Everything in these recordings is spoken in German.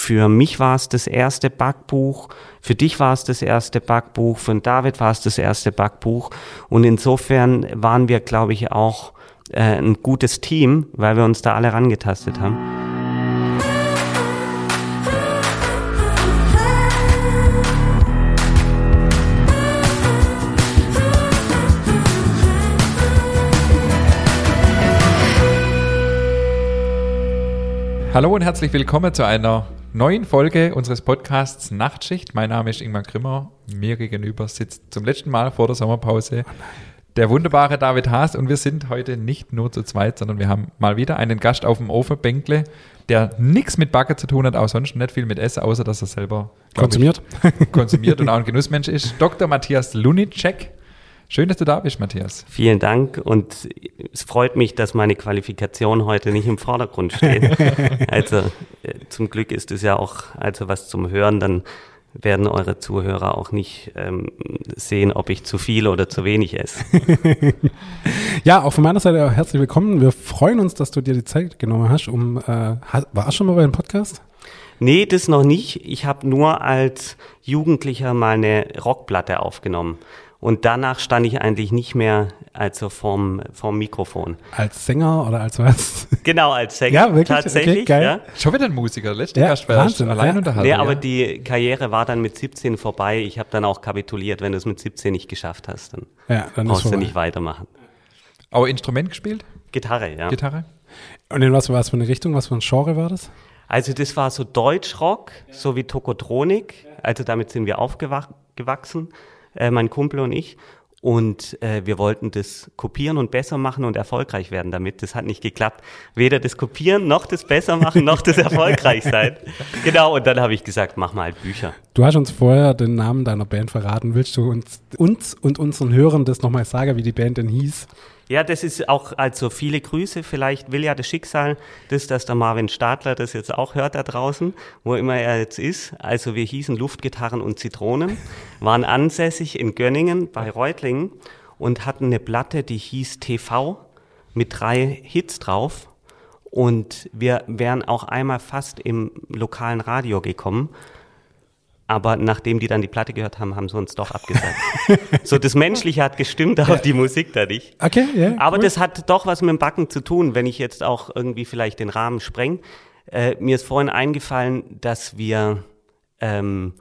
für mich war es das erste Backbuch, für dich war es das erste Backbuch, für David war es das erste Backbuch. Und insofern waren wir, glaube ich, auch äh, ein gutes Team, weil wir uns da alle rangetastet haben. Hallo und herzlich willkommen zu einer neuen Folge unseres Podcasts Nachtschicht. Mein Name ist Ingmar Grimmer. Mir gegenüber sitzt zum letzten Mal vor der Sommerpause der wunderbare David Haas und wir sind heute nicht nur zu zweit, sondern wir haben mal wieder einen Gast auf dem Ofenbänkle, der nichts mit Backe zu tun hat, auch sonst nicht viel mit Essen, außer dass er selber konsumiert. Ich, konsumiert und auch ein Genussmensch ist. Dr. Matthias Lunicek. Schön, dass du da bist, Matthias. Vielen Dank und es freut mich, dass meine Qualifikation heute nicht im Vordergrund steht. also äh, zum Glück ist es ja auch also was zum Hören, dann werden eure Zuhörer auch nicht ähm, sehen, ob ich zu viel oder zu wenig esse. ja, auch von meiner Seite herzlich willkommen. Wir freuen uns, dass du dir die Zeit genommen hast. Um, äh, warst schon mal bei einem Podcast? Nee, das noch nicht. Ich habe nur als Jugendlicher mal eine Rockplatte aufgenommen. Und danach stand ich eigentlich nicht mehr also vorm, vorm Mikrofon. Als Sänger oder als was? Genau, als Sänger. Ja, wirklich? Tatsächlich. Okay, geil. Ja. Schon wieder ein Musiker. Letzter Ja, Gast war Wahnsinn, allein ja. unterhalten. Nee, aber die Karriere war dann mit 17 vorbei. Ich habe dann auch kapituliert. Wenn du es mit 17 nicht geschafft hast, dann, Ja, dann ist brauchst du nicht weitermachen. Auch Instrument gespielt? Gitarre, ja. Gitarre? Und in was war es für eine Richtung, was für ein Genre war das? Also das war so Deutschrock, so wie Tokotronik. Also damit sind wir aufgewachsen, äh, mein Kumpel und ich. Und äh, wir wollten das kopieren und besser machen und erfolgreich werden damit. Das hat nicht geklappt. Weder das Kopieren, noch das besser machen, noch das erfolgreich sein. Genau, und dann habe ich gesagt, mach mal halt Bücher. Du hast uns vorher den Namen deiner Band verraten. Willst du uns, uns und unseren Hörern das nochmal sagen, wie die Band denn hieß? Ja, das ist auch, also viele Grüße. Vielleicht will ja das Schicksal, das, dass der Marvin Stadler das jetzt auch hört da draußen, wo immer er jetzt ist. Also wir hießen Luftgitarren und Zitronen, waren ansässig in Gönningen bei Reutlingen und hatten eine Platte, die hieß TV mit drei Hits drauf. Und wir wären auch einmal fast im lokalen Radio gekommen. Aber nachdem die dann die Platte gehört haben, haben sie uns doch abgesagt. so, das Menschliche hat gestimmt, aber die Musik da nicht. Okay, ja. Aber cool. das hat doch was mit dem Backen zu tun, wenn ich jetzt auch irgendwie vielleicht den Rahmen spreng. Äh, mir ist vorhin eingefallen, dass wir ähm,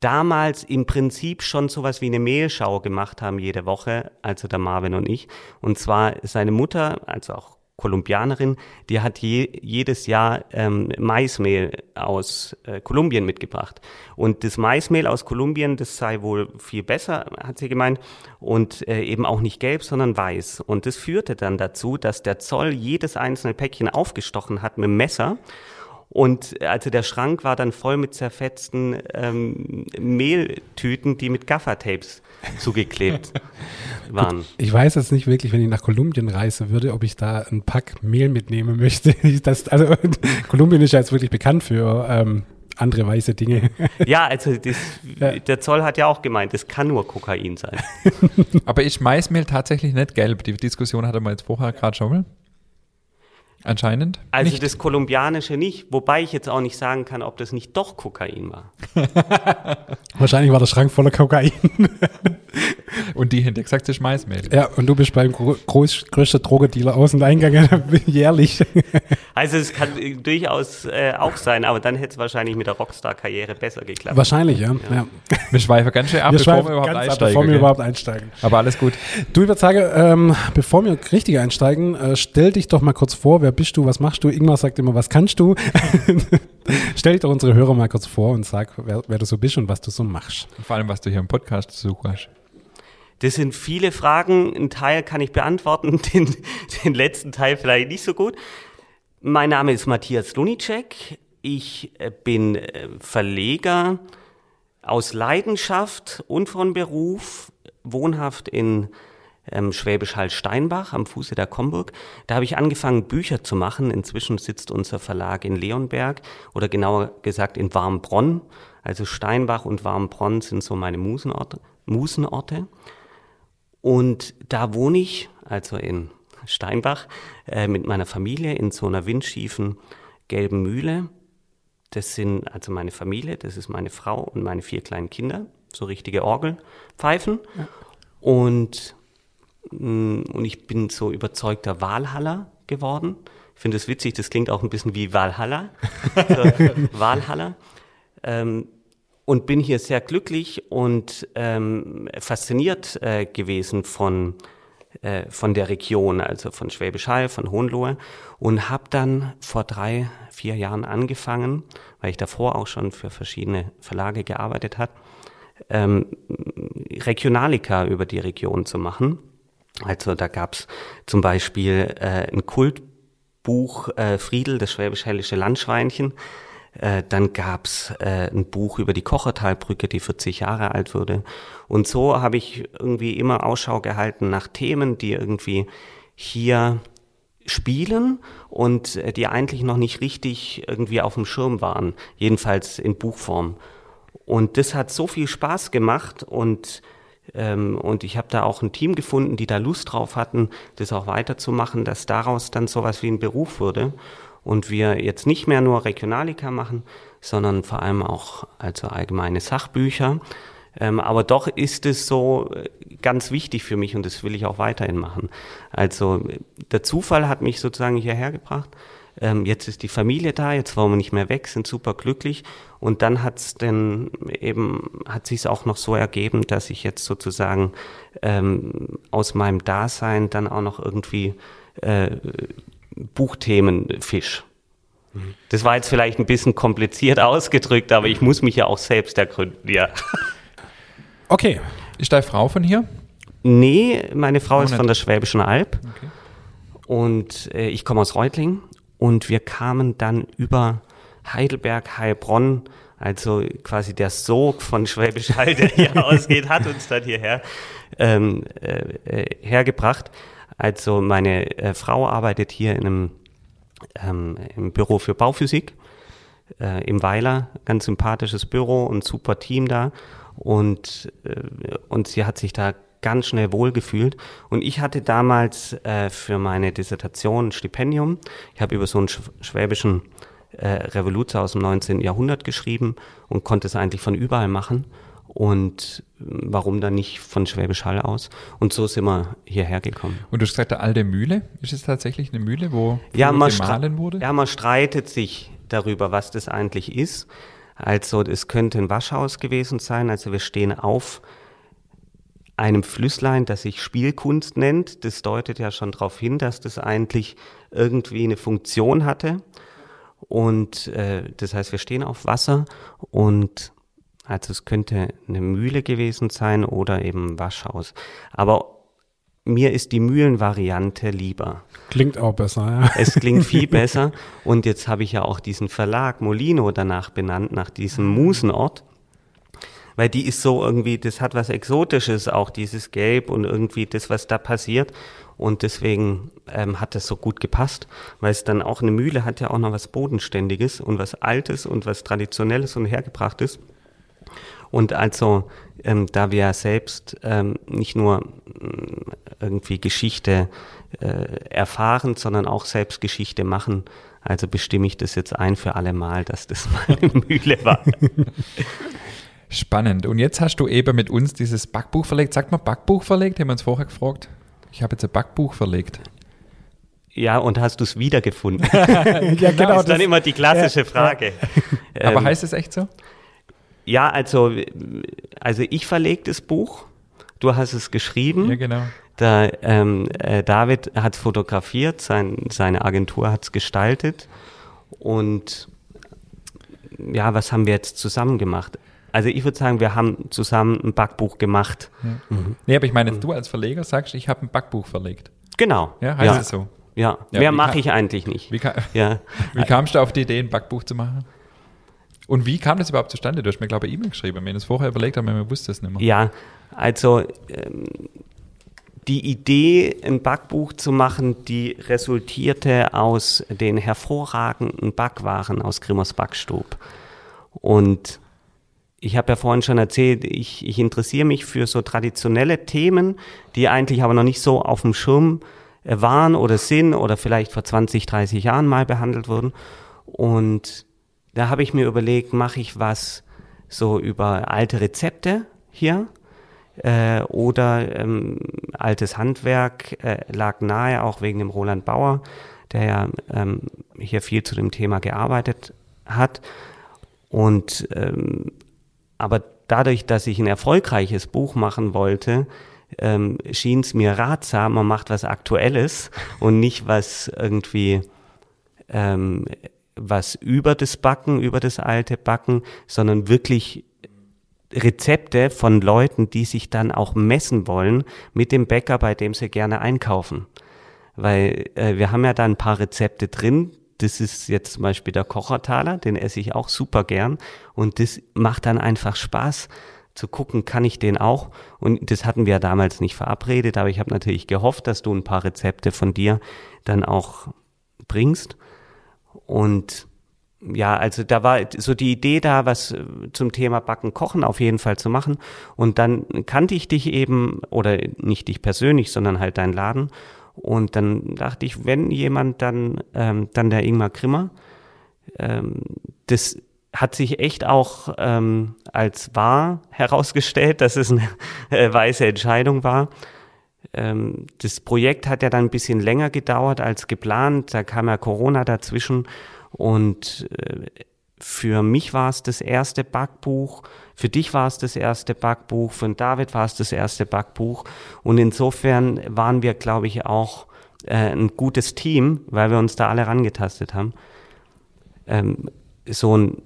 damals im Prinzip schon sowas wie eine Mehlschau gemacht haben jede Woche, also der Marvin und ich. Und zwar seine Mutter, also auch Kolumbianerin, die hat je, jedes Jahr ähm, Maismehl aus äh, Kolumbien mitgebracht. Und das Maismehl aus Kolumbien, das sei wohl viel besser, hat sie gemeint, und äh, eben auch nicht gelb, sondern weiß. Und das führte dann dazu, dass der Zoll jedes einzelne Päckchen aufgestochen hat mit dem Messer. Und also der Schrank war dann voll mit zerfetzten ähm, Mehltüten, die mit Gaffertapes zugeklebt waren. Ich weiß jetzt nicht wirklich, wenn ich nach Kolumbien reisen würde, ob ich da ein Pack Mehl mitnehmen möchte. Das, also Kolumbien ist ja jetzt wirklich bekannt für ähm, andere weiße Dinge. Ja, also das, Ja. der Zoll hat ja auch gemeint, es kann nur Kokain sein. Aber ist Maismehl tatsächlich nicht gelb? Die Diskussion hatten wir jetzt vorher gerade schon mal. Anscheinend. Also nicht. das Kolumbianische nicht, wobei ich jetzt auch nicht sagen kann, ob das nicht doch Kokain war. Wahrscheinlich war der Schrank voller Kokain. Und die hinter ist Maismehl. ja, und du bist beim gro groß, größten Drogendealer Außen- und Eingang jährlich. Also es kann äh, durchaus äh, auch sein, aber dann hätte es wahrscheinlich mit der Rockstar-Karriere besser geklappt. Wahrscheinlich, ja. ja. Wir schweifen ganz schön ab, Wir bevor schweifen wir überhaupt ganz ab, einsteigen. bevor wir überhaupt einsteigen. Aber alles gut. Du, ich würde sagen, ähm, bevor wir richtig einsteigen, äh, stell dich doch mal kurz vor, wer bist du, was machst du? Ingmar sagt immer, was kannst du? stell dich doch unsere Hörer mal kurz vor und sag, wer, wer du so bist und was du so machst. Vor allem, was du hier im Podcast zu hast. Das sind viele Fragen. Ein Teil kann ich beantworten, den, den letzten Teil vielleicht nicht so gut. Mein Name ist Matthias Lunicek. Ich äh, bin äh, Verleger aus Leidenschaft und von Beruf, wohnhaft in ähm, Schwäbisch Hall-Steinbach am Fuße der Komburg. Da habe ich angefangen, Bücher zu machen. Inzwischen sitzt unser Verlag in Leonberg oder genauer gesagt in Warmbronn. Also Steinbach und Warmbronn sind so meine Musenorte. Musenorte. Und da wohne ich, also in Steinbach, äh, mit meiner Familie in so einer windschiefen gelben Mühle. das sind also meine Familie, das ist meine Frau und meine vier kleinen Kinder, so richtige Orgelpfeifen. Ja. Und, mm, und ich bin so überzeugter Walhaller geworden. Ich finde es witzig, das klingt auch ein bisschen wie Walhalla. so, Walhaller. Ähm, und bin hier sehr glücklich und ähm, fasziniert äh, gewesen von, äh, von der Region, also von Schwäbisch Hall, von Hohenlohe und habe dann vor drei, vier Jahren angefangen, weil ich davor auch schon für verschiedene Verlage gearbeitet hat, ähm, Regionalika über die Region zu machen. Also da gab's zum Beispiel äh, ein Kultbuch äh, Friedel, das schwäbisch-hellische Landschweinchen, äh, dann gab's äh, ein Buch über die Kochertalbrücke, die 40 Jahre alt wurde. Und so habe ich irgendwie immer Ausschau gehalten nach Themen, die irgendwie hier spielen und äh, die eigentlich noch nicht richtig irgendwie auf dem Schirm waren, jedenfalls in Buchform. Und das hat so viel Spaß gemacht und ähm, und ich habe da auch ein Team gefunden, die da Lust drauf hatten, das auch weiterzumachen, dass daraus dann sowas wie ein Beruf wurde und wir jetzt nicht mehr nur Regionalika machen, sondern vor allem auch also allgemeine Sachbücher. Ähm, aber doch ist es so äh, ganz wichtig für mich und das will ich auch weiterhin machen. Also der Zufall hat mich sozusagen hierher gebracht. Ähm, jetzt ist die Familie da, jetzt wollen wir nicht mehr weg, sind super glücklich. Und dann hat es denn eben, hat sich auch noch so ergeben, dass ich jetzt sozusagen ähm, aus meinem Dasein dann auch noch irgendwie äh, Buchthemenfisch. Das war jetzt vielleicht ein bisschen kompliziert ausgedrückt, aber ich muss mich ja auch selbst ergründen, ja. Okay. Ist deine Frau von hier? Nee, meine Frau oh, ist nicht. von der Schwäbischen Alb. Okay. Und äh, ich komme aus Reutlingen. Und wir kamen dann über Heidelberg, Heilbronn, also quasi der Sog von Schwäbisch Hall, der hier ausgeht, hat uns dann hierher ähm, äh, äh hergebracht. Also meine äh, Frau arbeitet hier in einem ähm, im Büro für Bauphysik äh, im Weiler, ganz sympathisches Büro und super Team da und äh, und sie hat sich da ganz schnell wohlgefühlt und ich hatte damals äh, für meine Dissertation ein Stipendium. Ich habe über so einen schwäbischen äh, Revoluzer aus dem 19. Jahrhundert geschrieben und konnte es eigentlich von überall machen und warum dann nicht von Schwäbisch Hall aus? Und so sind wir hierher gekommen. Und du hast gesagt, der alte Mühle, ist es tatsächlich eine Mühle, wo ja, man gemahlen wurde? Ja, man streitet sich darüber, was das eigentlich ist. Also es könnte ein Waschhaus gewesen sein. Also wir stehen auf einem Flüsslein, das sich Spielkunst nennt. Das deutet ja schon darauf hin, dass das eigentlich irgendwie eine Funktion hatte. Und äh, das heißt, wir stehen auf Wasser und also es könnte eine Mühle gewesen sein oder eben ein Waschhaus. Aber mir ist die Mühlenvariante lieber. Klingt auch besser, ja. Es klingt viel besser. Und jetzt habe ich ja auch diesen Verlag Molino danach benannt, nach diesem Musenort. Weil die ist so irgendwie, das hat was Exotisches, auch dieses Gelb und irgendwie das, was da passiert. Und deswegen ähm, hat das so gut gepasst, weil es dann auch eine Mühle hat ja auch noch was Bodenständiges und was Altes und was Traditionelles und Hergebrachtes. Und also, ähm, da wir selbst ähm, nicht nur äh, irgendwie Geschichte äh, erfahren, sondern auch selbst Geschichte machen, also bestimme ich das jetzt ein für alle Mal, dass das meine Mühle war. Spannend. Und jetzt hast du eben mit uns dieses Backbuch verlegt. Sagt mal Backbuch verlegt? Haben wir uns vorher gefragt. Ich habe jetzt ein Backbuch verlegt. Ja, und hast du es wiedergefunden? ja, genau. Das ist dann immer die klassische Frage. Ja. Aber ähm, heißt es echt so? Ja, also, also ich verlege das Buch. Du hast es geschrieben. Ja, genau. Da, ähm, äh, David hat fotografiert, sein, seine Agentur hat es gestaltet. Und ja, was haben wir jetzt zusammen gemacht? Also ich würde sagen, wir haben zusammen ein Backbuch gemacht. Ja. Mhm. Nee, aber ich meine, du als Verleger sagst, ich habe ein Backbuch verlegt. Genau. Ja, heißt ja. es so? Ja, ja mehr mache ich eigentlich nicht. Wie, kam, ja. wie kamst du auf die Idee, ein Backbuch zu machen? Und wie kam das überhaupt zustande? Du hast mir, glaube ich, E-Mail geschrieben. Wenn ich es vorher überlegt habe, man wusste es nicht mehr. Ja, also ähm, die Idee, ein Backbuch zu machen, die resultierte aus den hervorragenden Backwaren aus Grimmers Backstub. Und ich habe ja vorhin schon erzählt, ich, ich interessiere mich für so traditionelle Themen, die eigentlich aber noch nicht so auf dem Schirm äh, waren oder sind oder vielleicht vor 20, 30 Jahren mal behandelt wurden. Und da habe ich mir überlegt, mache ich was so über alte Rezepte hier äh, oder ähm, altes Handwerk äh, lag nahe, auch wegen dem Roland Bauer, der ja ähm, hier viel zu dem Thema gearbeitet hat. Und ähm, aber dadurch, dass ich ein erfolgreiches Buch machen wollte, ähm, schien es mir ratsam, man macht was Aktuelles und nicht was irgendwie ähm, was über das Backen, über das alte Backen, sondern wirklich Rezepte von Leuten, die sich dann auch messen wollen mit dem Bäcker, bei dem sie gerne einkaufen. Weil äh, wir haben ja da ein paar Rezepte drin. Das ist jetzt zum Beispiel der Kochertaler, den esse ich auch super gern. Und das macht dann einfach Spaß zu gucken, kann ich den auch? Und das hatten wir ja damals nicht verabredet, aber ich habe natürlich gehofft, dass du ein paar Rezepte von dir dann auch bringst. Und ja, also da war so die Idee da, was äh, zum Thema Backen, Kochen auf jeden Fall zu machen. Und dann kannte ich dich eben, oder nicht dich persönlich, sondern halt deinen Laden. Und dann dachte ich, wenn jemand dann, ähm, dann der Ingmar Grimmer, ähm, das hat sich echt auch ähm, als wahr herausgestellt, dass es eine äh, weise Entscheidung war. Ähm, das Projekt hat ja dann ein bisschen länger gedauert als geplant. Da kam ja Corona dazwischen. Und äh, für mich war es das erste Backbuch, für dich war es das erste Backbuch, für David war es das erste Backbuch. Und insofern waren wir, glaube ich, auch äh, ein gutes Team, weil wir uns da alle rangetastet haben. Ähm, so ein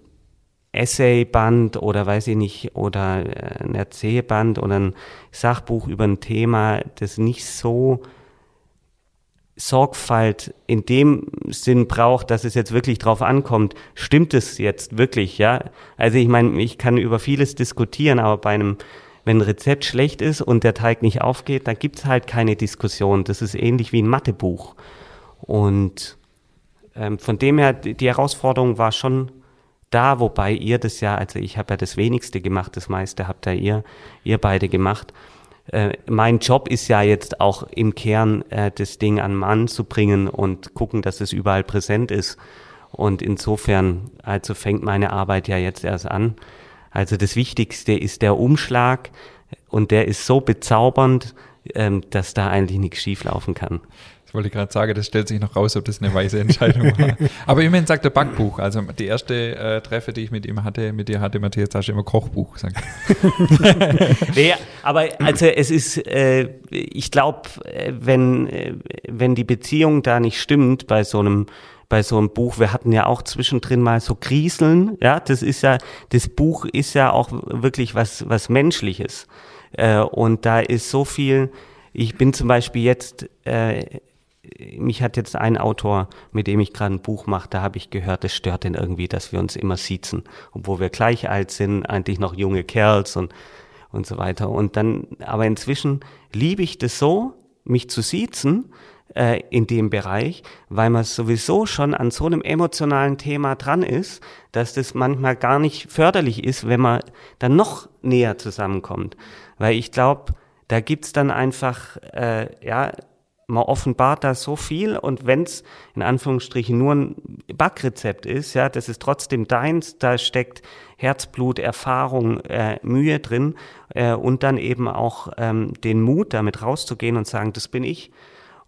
Essayband oder weiß ich nicht, oder äh, ein Erzählband oder ein Sachbuch über ein Thema, das nicht so Sorgfalt in dem Sinn braucht, dass es jetzt wirklich drauf ankommt, stimmt es jetzt wirklich, ja? Also ich meine, ich kann über vieles diskutieren, aber bei einem, wenn ein Rezept schlecht ist und der Teig nicht aufgeht, dann gibt's halt keine Diskussion. Das ist ähnlich wie ein Mathebuch. Und ähm, von dem her, die Herausforderung war schon da, wobei ihr das ja, also ich habe ja das wenigste gemacht, das meiste habt ja ihr, ihr beide gemacht äh, mein Job ist ja jetzt auch im Kern äh, das Ding an Mann zu bringen und gucken, dass es überall präsent ist. Und insofern, also fängt meine Arbeit ja jetzt erst an. Also das Wichtigste ist der Umschlag und der ist so bezaubernd, ähm, dass da eigentlich nichts schieflaufen kann. Ich wollte gerade sagen, das stellt sich noch raus, ob das eine weise Entscheidung war. Aber immerhin sagt der Backbuch. Also die erste äh, Treffe, die ich mit ihm hatte, mit dir hatte, Matthias, du immer Kochbuch gesagt. nee, aber also es ist, äh, ich glaube, äh, wenn, äh, wenn die Beziehung da nicht stimmt bei so einem bei so einem Buch, wir hatten ja auch zwischendrin mal so Grieseln, ja, das ist ja, das Buch ist ja auch wirklich was, was Menschliches. Äh, und da ist so viel, ich bin zum Beispiel jetzt äh, mich hat jetzt ein Autor, mit dem ich gerade ein Buch mache, da habe ich gehört, es stört ihn irgendwie, dass wir uns immer siezen, obwohl wir gleich alt sind, eigentlich noch junge Kerls und, und so weiter. Und dann, aber inzwischen liebe ich das so, mich zu siezen äh, in dem Bereich, weil man sowieso schon an so einem emotionalen Thema dran ist, dass das manchmal gar nicht förderlich ist, wenn man dann noch näher zusammenkommt. Weil ich glaube, da gibt's dann einfach, äh, ja, man offenbart da so viel und wenn es in Anführungsstrichen nur ein Backrezept ist, ja, das ist trotzdem deins, da steckt Herzblut, Erfahrung, äh, Mühe drin äh, und dann eben auch ähm, den Mut, damit rauszugehen und sagen, das bin ich.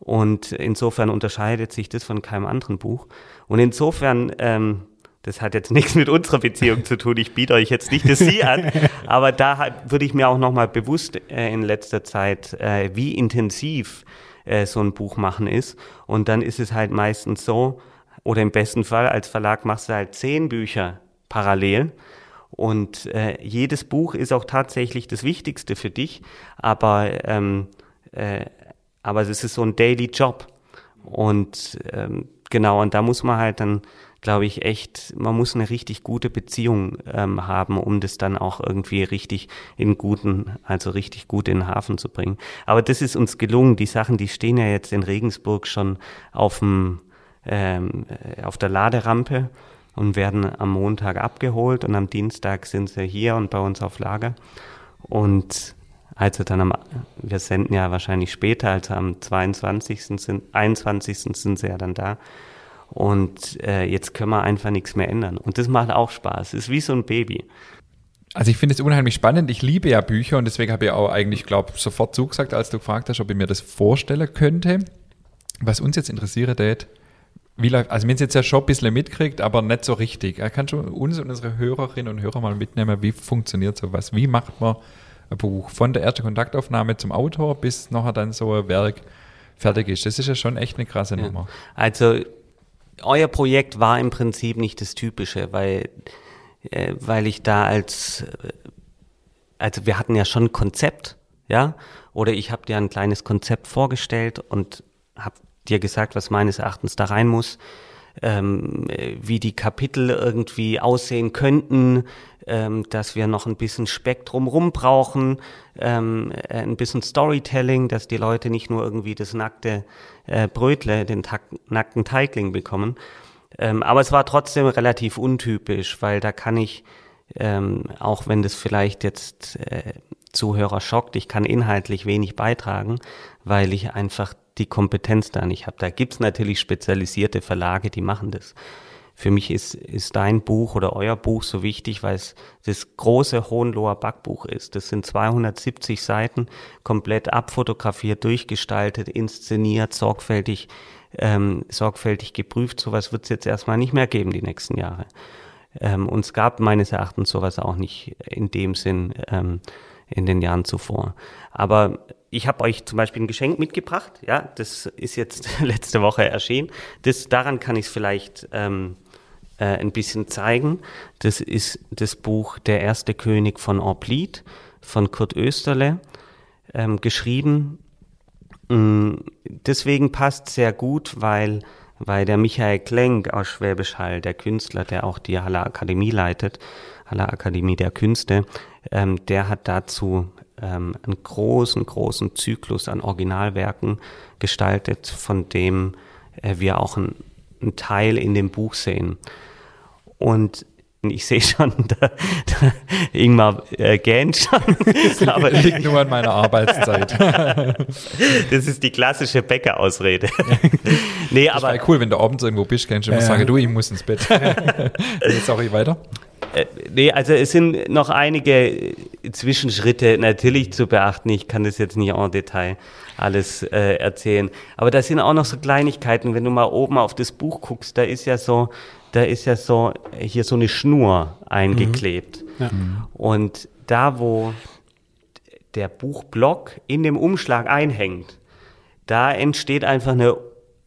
Und insofern unterscheidet sich das von keinem anderen Buch. Und insofern, ähm, das hat jetzt nichts mit unserer Beziehung zu tun. Ich biete euch jetzt nicht das Sie an, aber da würde ich mir auch nochmal bewusst äh, in letzter Zeit, äh, wie intensiv äh, so ein Buch machen ist. Und dann ist es halt meistens so, oder im besten Fall als Verlag machst du halt zehn Bücher parallel. Und äh, jedes Buch ist auch tatsächlich das Wichtigste für dich, aber, ähm, äh, aber es ist so ein Daily Job. Und ähm, genau, und da muss man halt dann glaube ich, echt, man muss eine richtig gute Beziehung ähm, haben, um das dann auch irgendwie richtig in guten, also richtig gut in den Hafen zu bringen. Aber das ist uns gelungen. Die Sachen, die stehen ja jetzt in Regensburg schon auf dem, ähm, äh, auf der Laderampe und werden am Montag abgeholt und am Dienstag sind sie hier und bei uns auf Lager. Und also dann am, wir senden ja wahrscheinlich später, also am 22. sind, 21. sind sie ja dann da. Und äh, jetzt können wir einfach nichts mehr ändern. Und das macht auch Spaß. Es ist wie so ein Baby. Also ich finde es unheimlich spannend. Ich liebe ja Bücher und deswegen habe ich auch eigentlich, glaube ich, sofort zugesagt, als du gefragt hast, ob ich mir das vorstellen könnte. Was uns jetzt interessiert, Dad, wie läuft, also wir haben es jetzt ja schon ein bisschen mitkriegt, aber nicht so richtig. Kannst du uns und unsere Hörerinnen und Hörer mal mitnehmen, wie funktioniert sowas? Wie macht man ein Buch von der ersten Kontaktaufnahme zum Autor bis nachher dann so ein Werk fertig ist? Das ist ja schon echt eine krasse ja. Nummer. Also euer Projekt war im Prinzip nicht das Typische, weil, äh, weil ich da als, äh, also wir hatten ja schon ein Konzept, ja, oder ich habe dir ein kleines Konzept vorgestellt und habe dir gesagt, was meines Erachtens da rein muss, ähm, wie die Kapitel irgendwie aussehen könnten, ähm, dass wir noch ein bisschen Spektrum rum brauchen, ähm, ein bisschen Storytelling, dass die Leute nicht nur irgendwie das nackte äh, Brötle, den nackten Teigling bekommen. Ähm, aber es war trotzdem relativ untypisch, weil da kann ich, ähm, auch wenn das vielleicht jetzt äh, Zuhörer schockt, ich kann inhaltlich wenig beitragen, weil ich einfach die Kompetenz da nicht habe. Da gibt's natürlich spezialisierte Verlage, die machen das. Für mich ist, ist dein Buch oder euer Buch so wichtig, weil es das große Hohenloher Backbuch ist. Das sind 270 Seiten, komplett abfotografiert, durchgestaltet, inszeniert, sorgfältig, ähm, sorgfältig geprüft. Sowas wird es jetzt erstmal nicht mehr geben die nächsten Jahre. Ähm, und es gab meines Erachtens sowas auch nicht in dem Sinn ähm, in den Jahren zuvor. Aber ich habe euch zum Beispiel ein Geschenk mitgebracht. Ja, das ist jetzt letzte Woche erschienen. Das, daran kann ich es vielleicht ähm, äh, ein bisschen zeigen. Das ist das Buch Der erste König von Orplied von Kurt Österle, ähm, geschrieben. Mm, deswegen passt sehr gut, weil, weil der Michael Klenk aus Schwäbisch Hall, der Künstler, der auch die Haller Akademie leitet, Haller Akademie der Künste, ähm, der hat dazu ähm, einen großen, großen Zyklus an Originalwerken gestaltet, von dem äh, wir auch einen Teil in dem Buch sehen. Und ich sehe schon, da, da Ingmar äh, gähnt schon. aber liegt nur an meiner Arbeitszeit. das ist die klassische Bäckerausrede. nee, das aber cool, wenn du abends irgendwo bist, kannst du immer ja. sagen, du, ich muss ins Bett. Jetzt auch ich weiter. Äh, nee, also es sind noch einige Zwischenschritte natürlich zu beachten. Ich kann das jetzt nicht en Detail alles äh, erzählen. Aber da sind auch noch so Kleinigkeiten. Wenn du mal oben auf das Buch guckst, da ist ja so, da ist ja so hier so eine Schnur eingeklebt. Mhm. Ja. Und da, wo der Buchblock in dem Umschlag einhängt, da entsteht einfach eine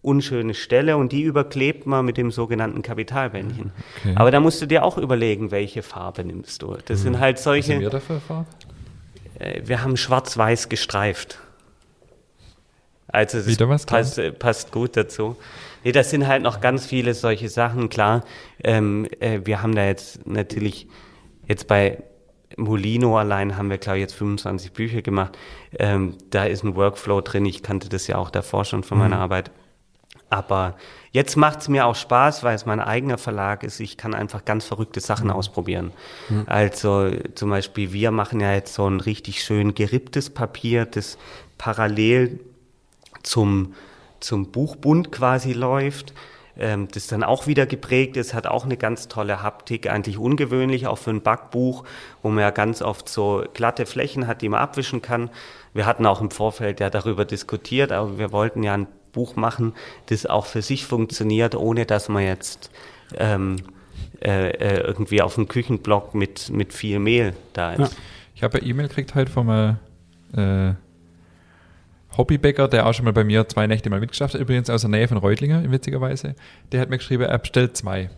unschöne Stelle und die überklebt man mit dem sogenannten Kapitalbändchen. Okay. Aber da musst du dir auch überlegen, welche Farbe nimmst du. Das mhm. sind halt solche. Was haben wir dafür Farbe? Äh, wir haben schwarz-weiß gestreift. Also das passt, äh, passt, gut dazu. Nee, das sind halt noch ganz viele solche Sachen. Klar, ähm, äh, wir haben da jetzt natürlich jetzt bei Molino allein haben wir, glaube ich, jetzt 25 Bücher gemacht. Ähm, da ist ein Workflow drin. Ich kannte das ja auch davor schon von meiner mhm. Arbeit. Aber jetzt macht es mir auch Spaß, weil es mein eigener Verlag ist. Ich kann einfach ganz verrückte Sachen mhm. ausprobieren. Mhm. Also zum Beispiel, wir machen ja jetzt so ein richtig schön geripptes Papier, das parallel zum, zum Buchbund quasi läuft. Ähm, das dann auch wieder geprägt ist, hat auch eine ganz tolle Haptik, eigentlich ungewöhnlich, auch für ein Backbuch, wo man ja ganz oft so glatte Flächen hat, die man abwischen kann. Wir hatten auch im Vorfeld ja darüber diskutiert, aber wir wollten ja ein Buch machen, das auch für sich funktioniert, ohne dass man jetzt ähm, äh, äh irgendwie auf dem Küchenblock mit, mit viel Mehl da ist. Ja. Ich habe eine E-Mail gekriegt heute vom äh, Hobbybäcker, der auch schon mal bei mir zwei Nächte mal mitgeschafft hat, übrigens aus der Nähe von Reutlingen, witzigerweise. Der hat mir geschrieben, er bestellt zwei.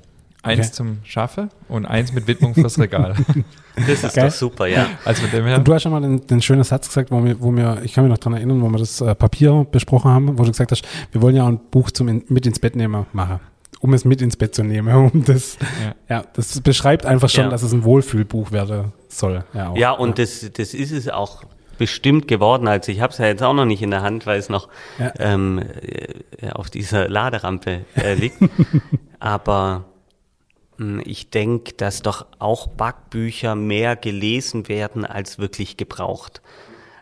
Eins okay. zum Schaffen und eins mit Widmung fürs Regal. das ist Geil. doch super, ja. Also mit dem her. Und du hast schon mal den, den schönen Satz gesagt, wo wir, wo wir, ich kann mich noch daran erinnern, wo wir das äh, Papier besprochen haben, wo du gesagt hast, wir wollen ja ein Buch zum in, mit ins Bett nehmen machen um es mit ins Bett zu nehmen. Um das, ja. ja das beschreibt einfach schon, ja. dass es ein Wohlfühlbuch werden soll. Ja, auch, ja und ja. Das, das ist es auch bestimmt geworden. Also ich habe es ja jetzt auch noch nicht in der Hand, weil es noch ähm, äh, auf dieser Laderampe äh, liegt. Aber ich denke, dass doch auch Backbücher mehr gelesen werden als wirklich gebraucht.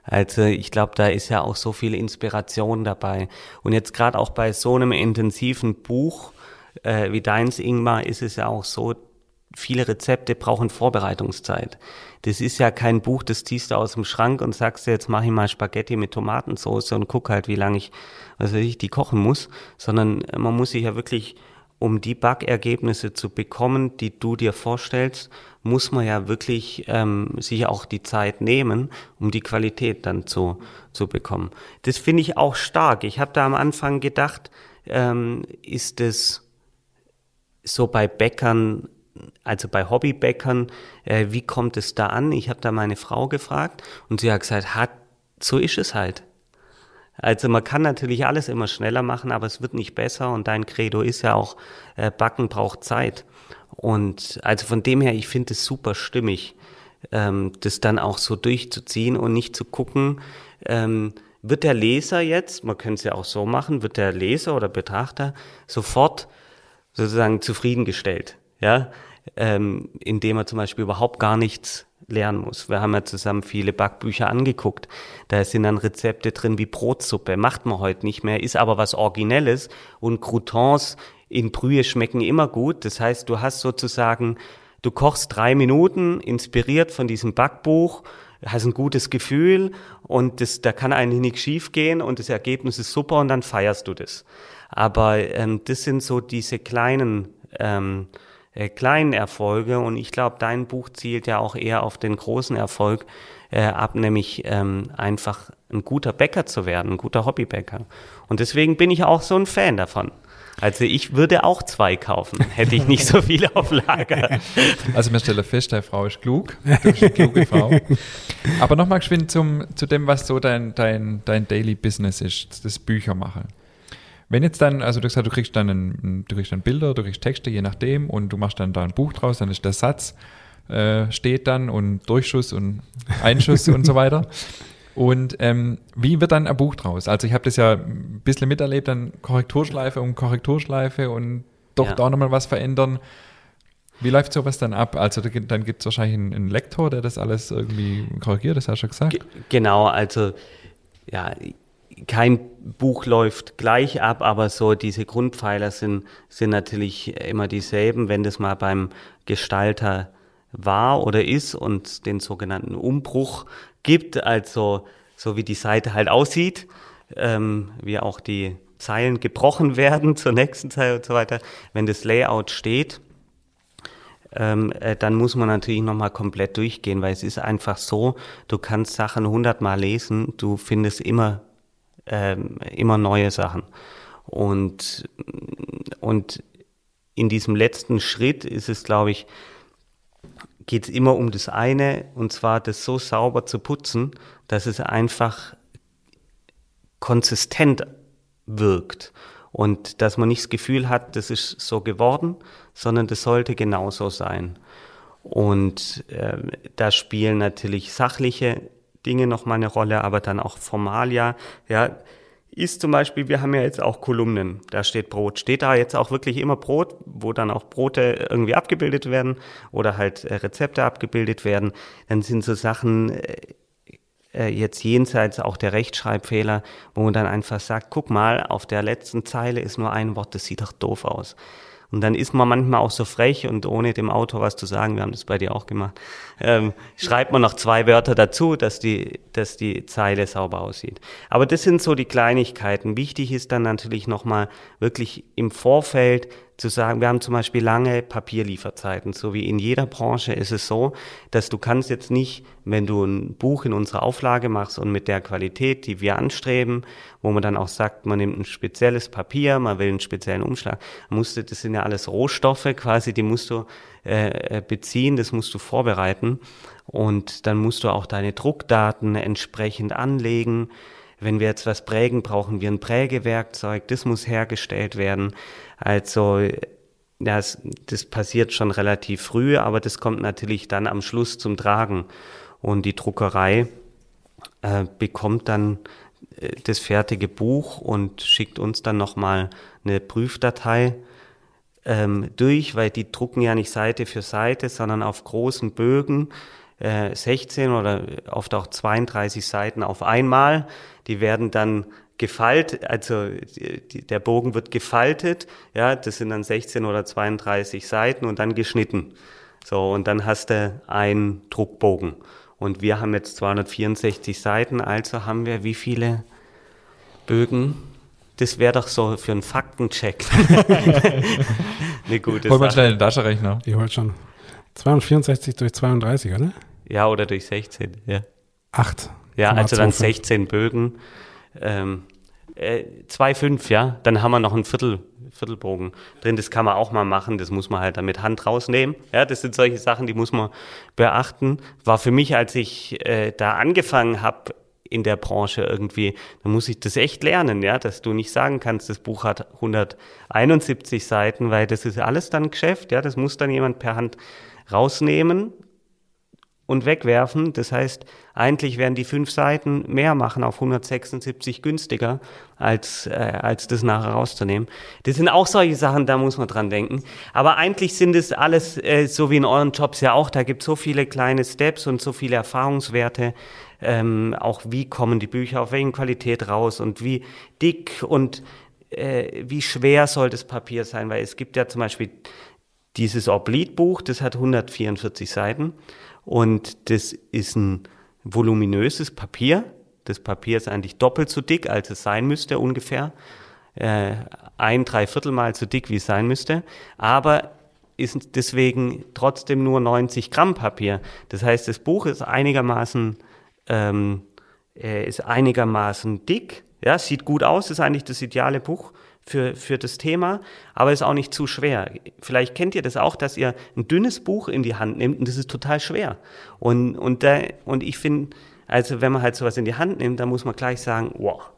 Also ich glaube, da ist ja auch so viel Inspiration dabei. Und jetzt gerade auch bei so einem intensiven Buch, äh, wie deins, Ingmar, ist es ja auch so, viele Rezepte brauchen Vorbereitungszeit. Das ist ja kein Buch, das ziehst du aus dem Schrank und sagst dir, jetzt mache ich mal Spaghetti mit Tomatensauce und guck halt, wie lange ich, was weiß ich, die kochen muss, sondern man muss sich ja wirklich um die Backergebnisse zu bekommen, die du dir vorstellst, muss man ja wirklich ähm, sich auch die Zeit nehmen, um die Qualität dann zu, zu bekommen. Das finde ich auch stark. Ich habe da am Anfang gedacht, ähm, ist es so bei Bäckern, also bei Hobbybäckern, äh, wie kommt es da an? Ich habe da meine Frau gefragt und sie hat gesagt, hat, so ist es halt. Also man kann natürlich alles immer schneller machen, aber es wird nicht besser und dein Credo ist ja auch, äh, Backen braucht Zeit. Und also von dem her, ich finde es super stimmig, ähm, das dann auch so durchzuziehen und nicht zu gucken, ähm, wird der Leser jetzt, man könnte es ja auch so machen, wird der Leser oder Betrachter sofort sozusagen zufriedengestellt, ja, ähm, indem er zum Beispiel überhaupt gar nichts lernen muss. Wir haben ja zusammen viele Backbücher angeguckt. Da sind dann Rezepte drin wie Brotsuppe. Macht man heute nicht mehr, ist aber was Originelles. Und Croutons in Brühe schmecken immer gut. Das heißt, du hast sozusagen, du kochst drei Minuten, inspiriert von diesem Backbuch, hast ein gutes Gefühl und das, da kann eigentlich nichts schief gehen und das Ergebnis ist super und dann feierst du das. Aber ähm, das sind so diese kleinen ähm, äh, kleinen Erfolge und ich glaube, dein Buch zielt ja auch eher auf den großen Erfolg äh, ab, nämlich ähm, einfach ein guter Bäcker zu werden, ein guter Hobbybäcker. Und deswegen bin ich auch so ein Fan davon. Also ich würde auch zwei kaufen, hätte ich nicht so viele auf Lager. Also wir stellen fest, deine Frau ist klug, du bist eine kluge Frau. Aber nochmal geschwind zum, zu dem, was so dein, dein, dein Daily Business ist, das Büchermachen. Wenn jetzt dann, also du hast gesagt, du kriegst dann, ein, du kriegst dann Bilder, du kriegst Texte, je nachdem, und du machst dann da ein Buch draus, dann ist der Satz, äh, steht dann und Durchschuss und Einschuss und so weiter. Und ähm, wie wird dann ein Buch draus? Also ich habe das ja ein bisschen miterlebt, dann Korrekturschleife um Korrekturschleife und doch ja. da nochmal was verändern. Wie läuft sowas dann ab? Also dann gibt es wahrscheinlich einen, einen, Lektor, der das alles irgendwie korrigiert, das hast du schon gesagt. G genau, also ja, kein Buch läuft gleich ab, aber so diese Grundpfeiler sind, sind natürlich immer dieselben, wenn das mal beim Gestalter war oder ist und den sogenannten Umbruch gibt, also so wie die Seite halt aussieht, ähm, wie auch die Zeilen gebrochen werden zur nächsten Zeile und so weiter. Wenn das Layout steht, ähm, äh, dann muss man natürlich nochmal komplett durchgehen, weil es ist einfach so, du kannst Sachen hundertmal lesen, du findest immer ähm, immer neue Sachen. Und, und in diesem letzten Schritt ist es, glaube ich, geht es immer um das eine, und zwar das so sauber zu putzen, dass es einfach konsistent wirkt. Und dass man nicht das Gefühl hat, das ist so geworden, sondern das sollte genauso sein. Und äh, da spielen natürlich sachliche Dinge nochmal eine Rolle, aber dann auch Formalia. Ja, ist zum Beispiel, wir haben ja jetzt auch Kolumnen, da steht Brot. Steht da jetzt auch wirklich immer Brot, wo dann auch Brote irgendwie abgebildet werden oder halt äh, Rezepte abgebildet werden, dann sind so Sachen äh, äh, jetzt jenseits auch der Rechtschreibfehler, wo man dann einfach sagt, guck mal, auf der letzten Zeile ist nur ein Wort, das sieht doch doof aus. Und dann ist man manchmal auch so frech und ohne dem Autor was zu sagen, wir haben das bei dir auch gemacht, ähm, schreibt man noch zwei Wörter dazu, dass die, dass die Zeile sauber aussieht. Aber das sind so die Kleinigkeiten. Wichtig ist dann natürlich nochmal wirklich im Vorfeld zu sagen, wir haben zum Beispiel lange Papierlieferzeiten. So wie in jeder Branche ist es so, dass du kannst jetzt nicht, wenn du ein Buch in unserer Auflage machst und mit der Qualität, die wir anstreben, wo man dann auch sagt, man nimmt ein spezielles Papier, man will einen speziellen Umschlag, musst du, das sind ja alles Rohstoffe quasi, die musst du äh, beziehen, das musst du vorbereiten und dann musst du auch deine Druckdaten entsprechend anlegen. Wenn wir jetzt was prägen, brauchen wir ein Prägewerkzeug, das muss hergestellt werden. Also das, das passiert schon relativ früh, aber das kommt natürlich dann am Schluss zum Tragen. Und die Druckerei äh, bekommt dann äh, das fertige Buch und schickt uns dann nochmal eine Prüfdatei ähm, durch, weil die drucken ja nicht Seite für Seite, sondern auf großen Bögen, äh, 16 oder oft auch 32 Seiten auf einmal. Die werden dann gefaltet, also die, der Bogen wird gefaltet, ja, das sind dann 16 oder 32 Seiten und dann geschnitten. So, und dann hast du einen Druckbogen. Und wir haben jetzt 264 Seiten, also haben wir wie viele Bögen? Das wäre doch so für einen Faktencheck. Eine gute Hol mal schnell den Taschenrechner. Ich wollte schon. 264 durch 32, oder? Ja, oder durch 16, ja. Acht. Ja, also dann 16 Bögen. Ähm, äh, 2,5, ja. Dann haben wir noch einen Viertel, Viertelbogen drin. Das kann man auch mal machen. Das muss man halt dann mit Hand rausnehmen. Ja, das sind solche Sachen, die muss man beachten. War für mich, als ich äh, da angefangen habe, in der Branche irgendwie, dann muss ich das echt lernen, ja, dass du nicht sagen kannst, das Buch hat 171 Seiten, weil das ist alles dann Geschäft, ja, das muss dann jemand per Hand rausnehmen und wegwerfen. Das heißt, eigentlich werden die fünf Seiten mehr machen auf 176 günstiger, als, äh, als das nachher rauszunehmen. Das sind auch solche Sachen, da muss man dran denken. Aber eigentlich sind es alles, äh, so wie in euren Jobs ja auch, da gibt so viele kleine Steps und so viele Erfahrungswerte. Ähm, auch wie kommen die Bücher, auf welchen Qualität raus und wie dick und äh, wie schwer soll das Papier sein, weil es gibt ja zum Beispiel dieses Oblitbuch, das hat 144 Seiten und das ist ein voluminöses Papier. Das Papier ist eigentlich doppelt so dick, als es sein müsste ungefähr. Äh, ein Dreiviertel Mal so dick, wie es sein müsste. Aber ist deswegen trotzdem nur 90 Gramm Papier. Das heißt, das Buch ist einigermaßen, ähm, äh, ist einigermaßen dick. Ja, sieht gut aus, ist eigentlich das ideale Buch für, für das Thema, aber ist auch nicht zu schwer. Vielleicht kennt ihr das auch, dass ihr ein dünnes Buch in die Hand nehmt und das ist total schwer. Und, und, da, und ich finde, also wenn man halt sowas in die Hand nimmt, dann muss man gleich sagen, wow.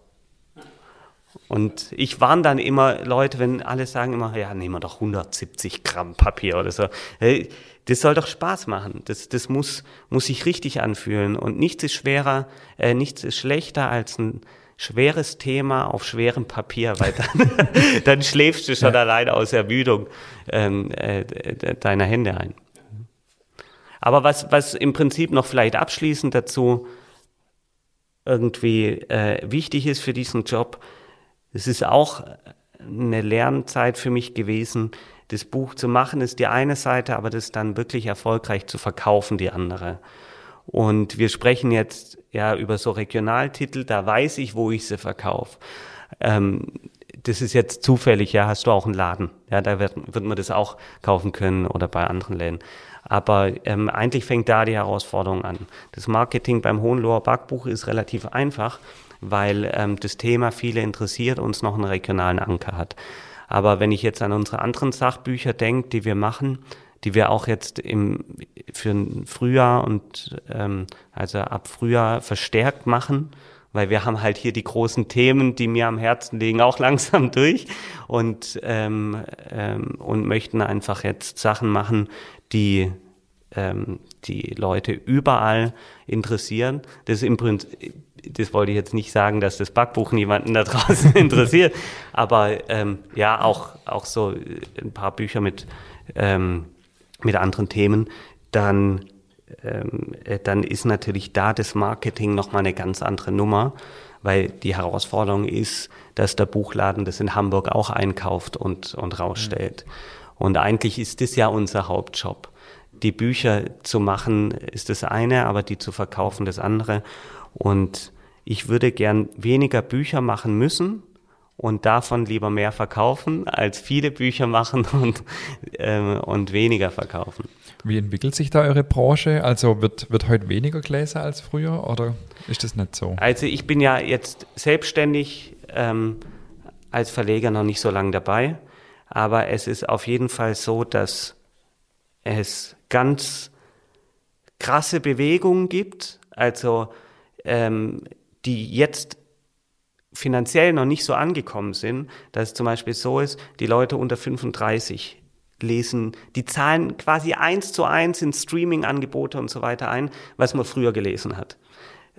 Und ich warne dann immer Leute, wenn alle sagen immer, ja, nehmen wir doch 170 Gramm Papier oder so. Hey, das soll doch Spaß machen. Das, das muss, muss sich richtig anfühlen. Und nichts ist schwerer, äh, nichts ist schlechter als ein, schweres Thema auf schwerem Papier, weil dann, dann schläfst du schon ja. allein aus Ermüdung ähm, äh, deiner Hände ein. Aber was, was im Prinzip noch vielleicht abschließend dazu irgendwie äh, wichtig ist für diesen Job, es ist auch eine Lernzeit für mich gewesen, das Buch zu machen, ist die eine Seite, aber das dann wirklich erfolgreich zu verkaufen, die andere. Und wir sprechen jetzt ja über so Regionaltitel, da weiß ich, wo ich sie verkaufe. Ähm, das ist jetzt zufällig, ja, hast du auch einen Laden. Ja, da wird, wird man das auch kaufen können oder bei anderen Läden. Aber ähm, eigentlich fängt da die Herausforderung an. Das Marketing beim Hohenloher Backbuch ist relativ einfach, weil ähm, das Thema viele interessiert und es noch einen regionalen Anker hat. Aber wenn ich jetzt an unsere anderen Sachbücher denke, die wir machen, die wir auch jetzt im, für ein Frühjahr und ähm, also ab Frühjahr verstärkt machen, weil wir haben halt hier die großen Themen, die mir am Herzen liegen, auch langsam durch und, ähm, ähm, und möchten einfach jetzt Sachen machen, die ähm, die Leute überall interessieren. Das ist im Prinzip, das wollte ich jetzt nicht sagen, dass das Backbuch niemanden da draußen interessiert, aber ähm, ja, auch, auch so ein paar Bücher mit ähm, mit anderen Themen, dann, ähm, äh, dann ist natürlich da das Marketing nochmal eine ganz andere Nummer, weil die Herausforderung ist, dass der Buchladen das in Hamburg auch einkauft und, und rausstellt. Mhm. Und eigentlich ist das ja unser Hauptjob. Die Bücher zu machen ist das eine, aber die zu verkaufen das andere. Und ich würde gern weniger Bücher machen müssen, und davon lieber mehr verkaufen, als viele Bücher machen und, ähm, und weniger verkaufen. Wie entwickelt sich da eure Branche? Also wird, wird heute weniger Gläser als früher oder ist das nicht so? Also ich bin ja jetzt selbstständig ähm, als Verleger noch nicht so lange dabei, aber es ist auf jeden Fall so, dass es ganz krasse Bewegungen gibt, also ähm, die jetzt finanziell noch nicht so angekommen sind, dass es zum Beispiel so ist, die Leute unter 35 lesen, die zahlen quasi eins zu eins in Streaming-Angebote und so weiter ein, was man früher gelesen hat.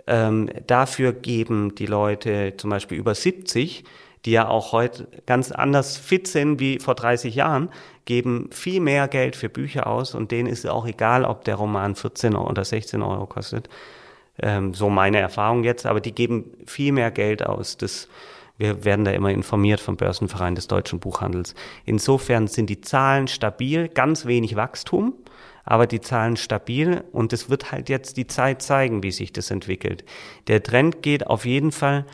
Ähm, dafür geben die Leute zum Beispiel über 70, die ja auch heute ganz anders fit sind wie vor 30 Jahren, geben viel mehr Geld für Bücher aus und denen ist auch egal, ob der Roman 14 oder 16 Euro kostet Ähm, so meine Erfahrung jetzt, aber die geben viel mehr Geld aus. Das, wir werden da immer informiert vom Börsenverein des deutschen Buchhandels. Insofern sind die Zahlen stabil, ganz wenig Wachstum, aber die Zahlen stabil und es wird halt jetzt die Zeit zeigen, wie sich das entwickelt. Der Trend geht auf jeden Fall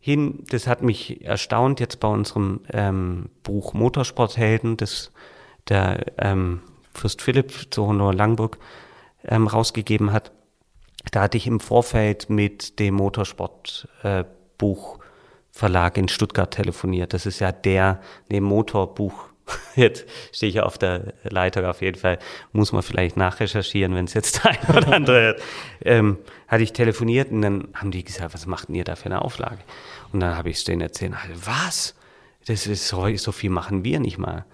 hin, das hat mich erstaunt jetzt bei unserem ähm, Buch Motorsporthelden, das der ähm, Fürst Philipp zu Honor Langburg ähm, rausgegeben hat. Da hatte ich im Vorfeld mit dem Motorsportbuchverlag äh, in Stuttgart telefoniert. Das ist ja der, neben Motorbuch Jetzt stehe ich auf der Leitung auf jeden Fall. Muss man vielleicht nachrecherchieren, wenn es jetzt ein oder andere hört. Ähm, hatte ich telefoniert und dann haben die gesagt, was macht denn ihr da für eine Auflage? Und dann habe ich es denen erzählt, was? Das ist so, so viel machen wir nicht mal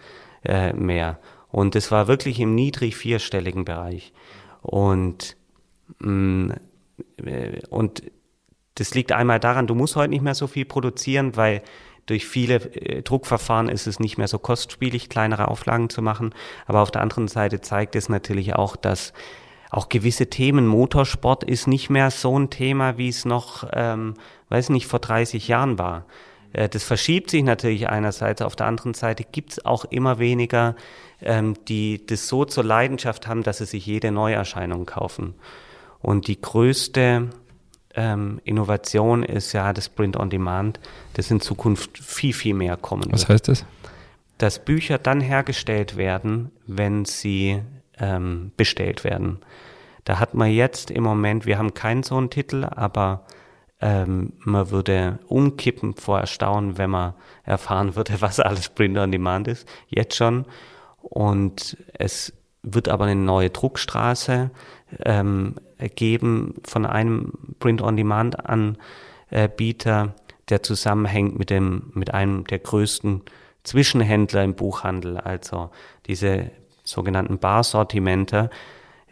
äh, mehr. Und es war wirklich im niedrig vierstelligen Bereich. Und, und das liegt einmal daran, du musst heute nicht mehr so viel produzieren, weil durch viele äh, Druckverfahren ist es nicht mehr so kostspielig, kleinere Auflagen zu machen. Aber auf der anderen Seite zeigt es natürlich auch, dass auch gewisse Themen, Motorsport ist nicht mehr so ein Thema, wie es noch, ähm, weiß nicht, vor 30 Jahren war. Äh, das verschiebt sich natürlich einerseits, auf der anderen Seite gibt es auch immer weniger, ähm, die das so zur Leidenschaft haben, dass sie sich jede Neuerscheinung kaufen. Und die größte ähm, Innovation ist ja das Print on Demand, das in Zukunft viel, viel mehr kommen Was wird. heißt das? Dass Bücher dann hergestellt werden, wenn sie ähm, bestellt werden. Da hat man jetzt im Moment, wir haben keinen so einen Titel, aber ähm, man würde umkippen vor Erstaunen, wenn man erfahren würde, was alles Print on Demand ist. Jetzt schon. Und es wird aber eine neue Druckstraße ähm, geben von einem Print-on-Demand-Anbieter, der zusammenhängt mit dem, mit einem der größten Zwischenhändler im Buchhandel, also diese sogenannten Bar-Sortimenter,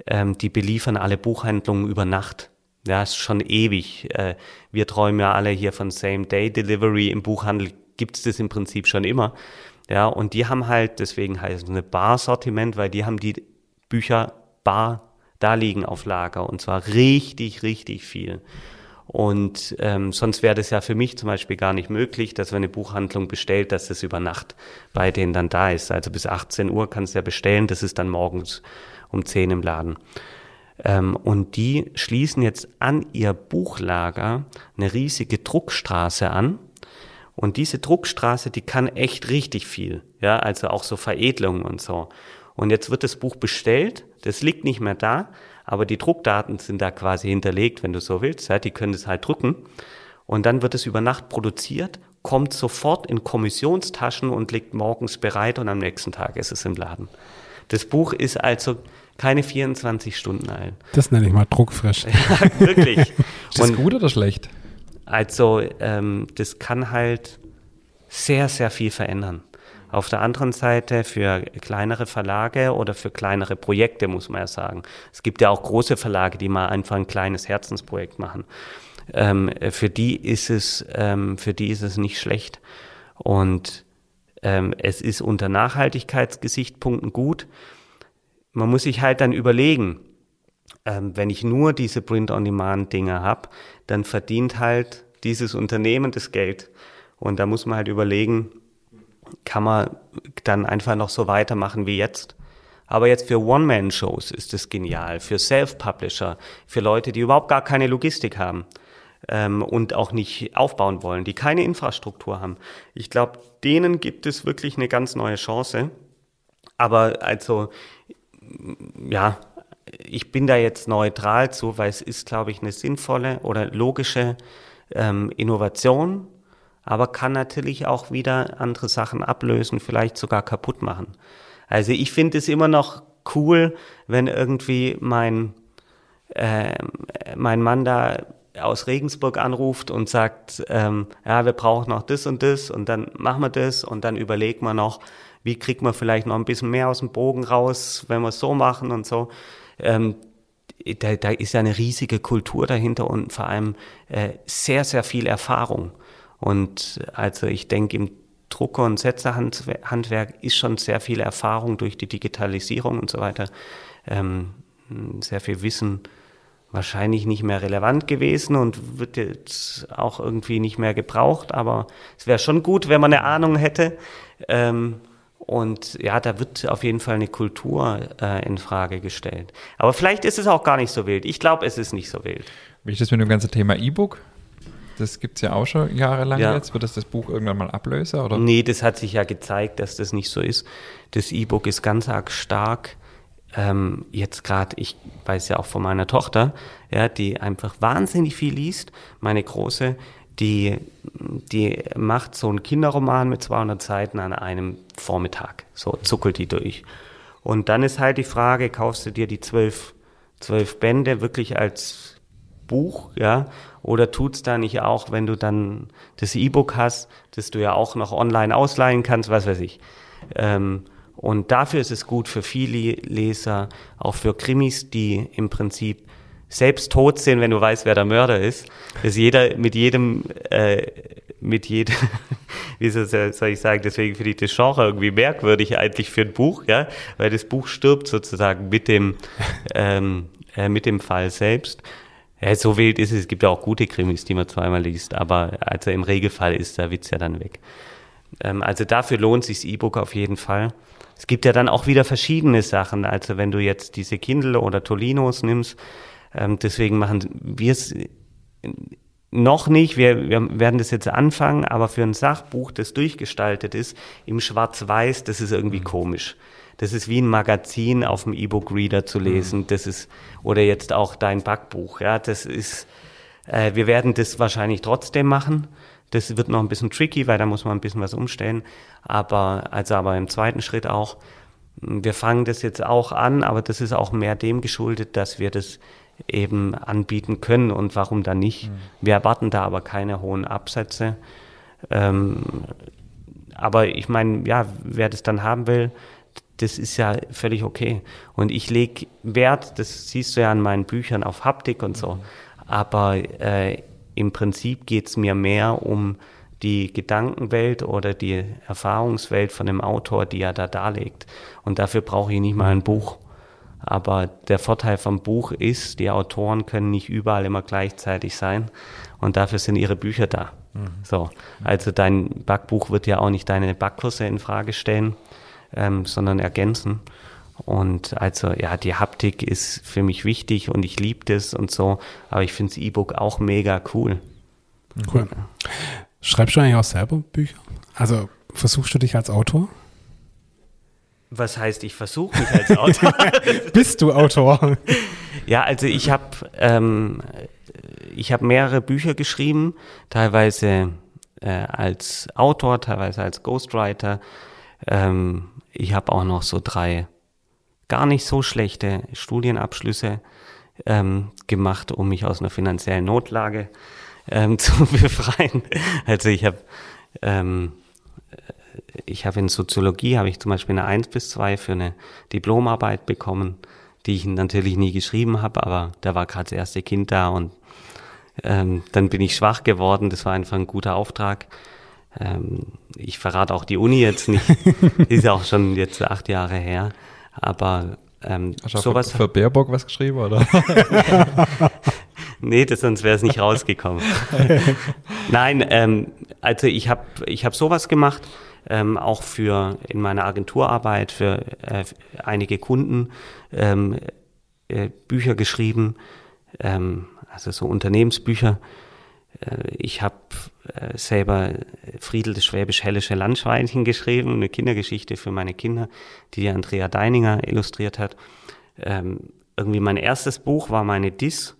ähm, die beliefern alle Buchhandlungen über Nacht. Ja, ist schon ewig. Äh, wir träumen ja alle hier von Same-Day-Delivery. Im Buchhandel gibt es das im Prinzip schon immer. Ja, und die haben halt, deswegen heißt es eine Bar-Sortiment, weil die haben die Bücher bar da liegen auf Lager und zwar richtig, richtig viel. Und ähm, sonst wäre das ja für mich zum Beispiel gar nicht möglich, dass wenn eine Buchhandlung bestellt, dass das über Nacht bei denen dann da ist. Also bis 18 Uhr kannst du ja bestellen, das ist dann morgens um 10 im Laden. Ähm, und die schließen jetzt an ihr Buchlager eine riesige Druckstraße an. Und diese Druckstraße, die kann echt richtig viel. Ja, also auch so Veredelungen und so. Und jetzt wird das Buch bestellt, das liegt nicht mehr da, aber die Druckdaten sind da quasi hinterlegt, wenn du so willst. Ja, die können es halt drücken. Und dann wird es über Nacht produziert, kommt sofort in Kommissionstaschen und liegt morgens bereit und am nächsten Tag ist es im Laden. Das Buch ist also keine 24 Stunden alt. Das nenne ich mal druckfrisch. ja, wirklich. ist das und gut oder schlecht? Also ähm, das kann halt sehr, sehr viel verändern. Auf der anderen Seite für kleinere Verlage oder für kleinere Projekte, muss man ja sagen. Es gibt ja auch große Verlage, die mal einfach ein kleines Herzensprojekt machen. Ähm, für die ist es, ähm, für die ist es nicht schlecht. Und ähm, es ist unter Nachhaltigkeitsgesichtspunkten gut. Man muss sich halt dann überlegen, ähm, wenn ich nur diese Print-on-Demand-Dinge habe, dann verdient halt dieses Unternehmen das Geld. Und da muss man halt überlegen, kann man dann einfach noch so weitermachen wie jetzt. Aber jetzt für One-Man-Shows ist es genial, für Self-Publisher, für Leute, die überhaupt gar keine Logistik haben ähm, und auch nicht aufbauen wollen, die keine Infrastruktur haben. Ich glaube, denen gibt es wirklich eine ganz neue Chance. Aber also, ja, ich bin da jetzt neutral zu, weil es ist, glaube ich, eine sinnvolle oder logische ähm, Innovation aber kann natürlich auch wieder andere Sachen ablösen, vielleicht sogar kaputt machen. Also ich finde es immer noch cool, wenn irgendwie mein, äh, mein Mann da aus Regensburg anruft und sagt, ähm, ja, wir brauchen noch das und das und dann machen wir das und dann überlegt man noch, wie kriegt man vielleicht noch ein bisschen mehr aus dem Bogen raus, wenn wir es so machen und so. Ähm, da, da ist ja eine riesige Kultur dahinter und vor allem äh, sehr, sehr viel Erfahrung. Und also ich denke, im Drucker- und Setzerhandwerk ist schon sehr viel Erfahrung durch die Digitalisierung und so weiter, ähm, sehr viel Wissen wahrscheinlich nicht mehr relevant gewesen und wird jetzt auch irgendwie nicht mehr gebraucht, aber es wäre schon gut, wenn man eine Ahnung hätte. Ähm, und ja, da wird auf jeden Fall eine Kultur äh, in Frage gestellt. Aber vielleicht ist es auch gar nicht so wild. Ich glaube, es ist nicht so wild. Wie ist das mit dem ganzen Thema E-Book? Das gibt es ja auch schon jahrelang Ja. jetzt. Wird das das Buch irgendwann mal ablösen? Oder? Nee, das hat sich ja gezeigt, dass das nicht so ist. Das E-Book ist ganz arg stark. Ähm, jetzt gerade, ich weiß ja auch von meiner Tochter, ja, die einfach wahnsinnig viel liest. Meine Große, die, die macht so einen Kinderroman mit 200 Seiten an einem Vormittag. So zuckelt die durch. Und dann ist halt die Frage, kaufst du dir die zwölf, zwölf Bände wirklich als Buch, ja, oder tut's da nicht auch, wenn du dann das E-Book hast, das du ja auch noch online ausleihen kannst, was weiß ich. Ähm, und dafür ist es gut für viele Leser, auch für Krimis, die im Prinzip selbst tot sind, wenn du weißt, wer der Mörder ist, dass jeder mit jedem, äh, mit jedem, wie soll ich sagen, deswegen finde ich das Genre irgendwie merkwürdig eigentlich für ein Buch, ja, weil das Buch stirbt sozusagen mit dem, ähm, äh, mit dem Fall selbst. Ja, so wild ist es. Es gibt ja auch gute Krimis, die man zweimal liest, aber also im Regelfall ist der Witz ja dann weg. Ähm, also dafür lohnt sich das E-Book auf jeden Fall. Es gibt ja dann auch wieder verschiedene Sachen. Also wenn du jetzt diese Kindle oder Tolinos nimmst, ähm, deswegen machen wir es noch nicht. Wir, wir werden das jetzt anfangen, aber für ein Sachbuch, das durchgestaltet ist, im Schwarz-Weiß, das ist irgendwie komisch. Das ist wie ein Magazin auf dem E-Book-Reader zu lesen. Das ist, oder jetzt auch dein Backbuch, ja, das ist, äh, wir werden das wahrscheinlich trotzdem machen. Das wird noch ein bisschen tricky, weil da muss man ein bisschen was umstellen. Aber, also aber im zweiten Schritt auch, wir fangen das jetzt auch an, aber das ist auch mehr dem geschuldet, dass wir das eben anbieten können und warum dann nicht. Wir erwarten da aber keine hohen Absätze. Ähm, aber ich meine, ja, wer das dann haben will, das ist ja völlig okay. Und ich lege Wert, das siehst du ja an meinen Büchern, auf Haptik und so. Aber äh, im Prinzip geht es mir mehr um die Gedankenwelt oder die Erfahrungswelt von dem Autor, die er da darlegt. Und dafür brauche ich nicht mal ein Buch. Aber der Vorteil vom Buch ist, die Autoren können nicht überall immer gleichzeitig sein. Und dafür sind ihre Bücher da. So. Also dein Backbuch wird ja auch nicht deine Backkurse in Frage stellen, ähm, sondern ergänzen. Und also ja, die Haptik ist für mich wichtig und ich liebe das und so. Aber ich finde das E-Book auch mega cool. Cool. Schreibst du eigentlich auch selber Bücher? Also versuchst du dich als Autor? Was heißt, ich versuche mich als Autor? Bist du Autor? Ja, also ich habe ähm, ich habe mehrere Bücher geschrieben, teilweise äh, als Autor, teilweise als Ghostwriter. Ähm, ich habe auch noch so drei gar nicht so schlechte Studienabschlüsse ähm, gemacht, um mich aus einer finanziellen Notlage ähm, zu befreien. Also ich habe ähm, ich habe in Soziologie habe ich zum Beispiel eine 1 bis 2 für eine Diplomarbeit bekommen, die ich natürlich nie geschrieben habe, aber da war gerade das erste Kind da und ähm, dann bin ich schwach geworden. Das war einfach ein guter Auftrag. Ähm, ich verrate auch die Uni jetzt nicht. Die ist ja auch schon jetzt acht Jahre her. Aber ähm, Hast du sowas. für, für Baerbock was geschrieben, oder? Nee, das, sonst wäre es nicht rausgekommen. Nein, ähm, also ich habe ich hab sowas gemacht, ähm, auch für in meiner Agenturarbeit für äh, einige Kunden ähm, äh, Bücher geschrieben, ähm, also so Unternehmensbücher. Äh, ich habe selber Friedel das schwäbisch-hellische Landschweinchen geschrieben, eine Kindergeschichte für meine Kinder, die Andrea Deininger illustriert hat. Ähm, irgendwie mein erstes Buch war meine Dis.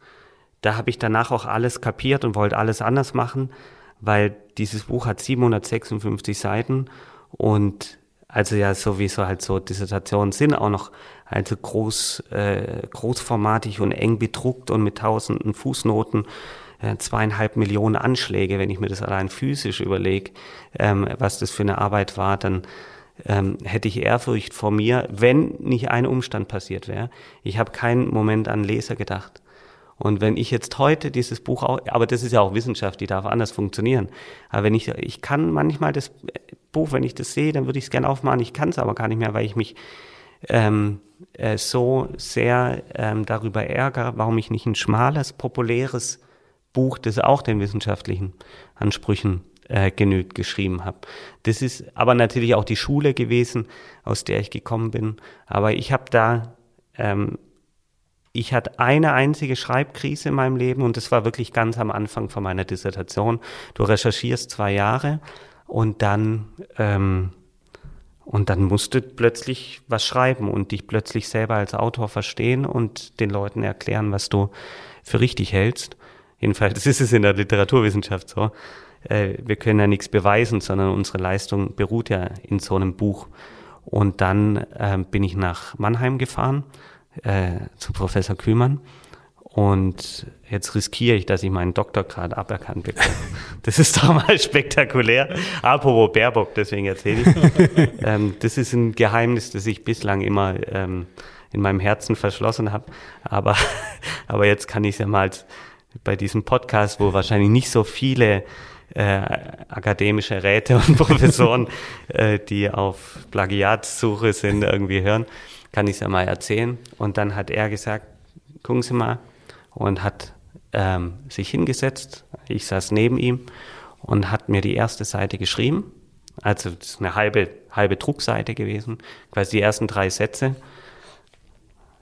Da habe ich danach auch alles kapiert und wollte alles anders machen, weil dieses Buch hat 756 Seiten und also ja sowieso halt so Dissertationen sind auch noch also groß, äh, großformatig und eng bedruckt und mit tausenden Fußnoten, äh, zweieinhalb Millionen Anschläge, wenn ich mir das allein physisch überlege, ähm, was das für eine Arbeit war, dann ähm, hätte ich Ehrfurcht vor mir, wenn nicht ein Umstand passiert wäre. Ich habe keinen Moment an Leser gedacht. Und wenn ich jetzt heute dieses Buch auch, aber das ist ja auch Wissenschaft, die darf anders funktionieren. Aber wenn ich, ich kann manchmal das Buch, wenn ich das sehe, dann würde ich es gerne aufmachen. Ich kann es aber gar nicht mehr, weil ich mich ähm, äh, so sehr ähm, darüber ärgere, warum ich nicht ein schmales, populäres Buch, das auch den wissenschaftlichen Ansprüchen äh, genügt, geschrieben habe. Das ist aber natürlich auch die Schule gewesen, aus der ich gekommen bin. Aber ich habe da, ähm, ich hatte eine einzige Schreibkrise in meinem Leben und das war wirklich ganz am Anfang von meiner Dissertation. Du recherchierst zwei Jahre und dann ähm, und dann musst du plötzlich was schreiben und dich plötzlich selber als Autor verstehen und den Leuten erklären, was du für richtig hältst. Jedenfalls ist es in der Literaturwissenschaft so. Äh, wir können ja nichts beweisen, sondern unsere Leistung beruht ja in so einem Buch. Und dann äh, bin ich nach Mannheim gefahren äh, zu Professor Kühlmann und jetzt riskiere ich, dass ich meinen Doktorgrad aberkannt bekomme. Das ist doch mal spektakulär. Apropos Baerbock, deswegen erzähle ich. ähm, das ist ein Geheimnis, das ich bislang immer ähm, in meinem Herzen verschlossen habe. Aber, aber jetzt kann ich es ja mal bei diesem Podcast, wo wahrscheinlich nicht so viele äh, akademische Räte und Professoren, äh, die auf Plagiatssuche sind, irgendwie hören, kann ich es ja mal erzählen. Und dann hat er gesagt, gucken Sie mal, und hat ähm, sich hingesetzt. Ich saß neben ihm und hat mir die erste Seite geschrieben. Also das ist eine halbe, halbe Druckseite gewesen, quasi die ersten drei Sätze.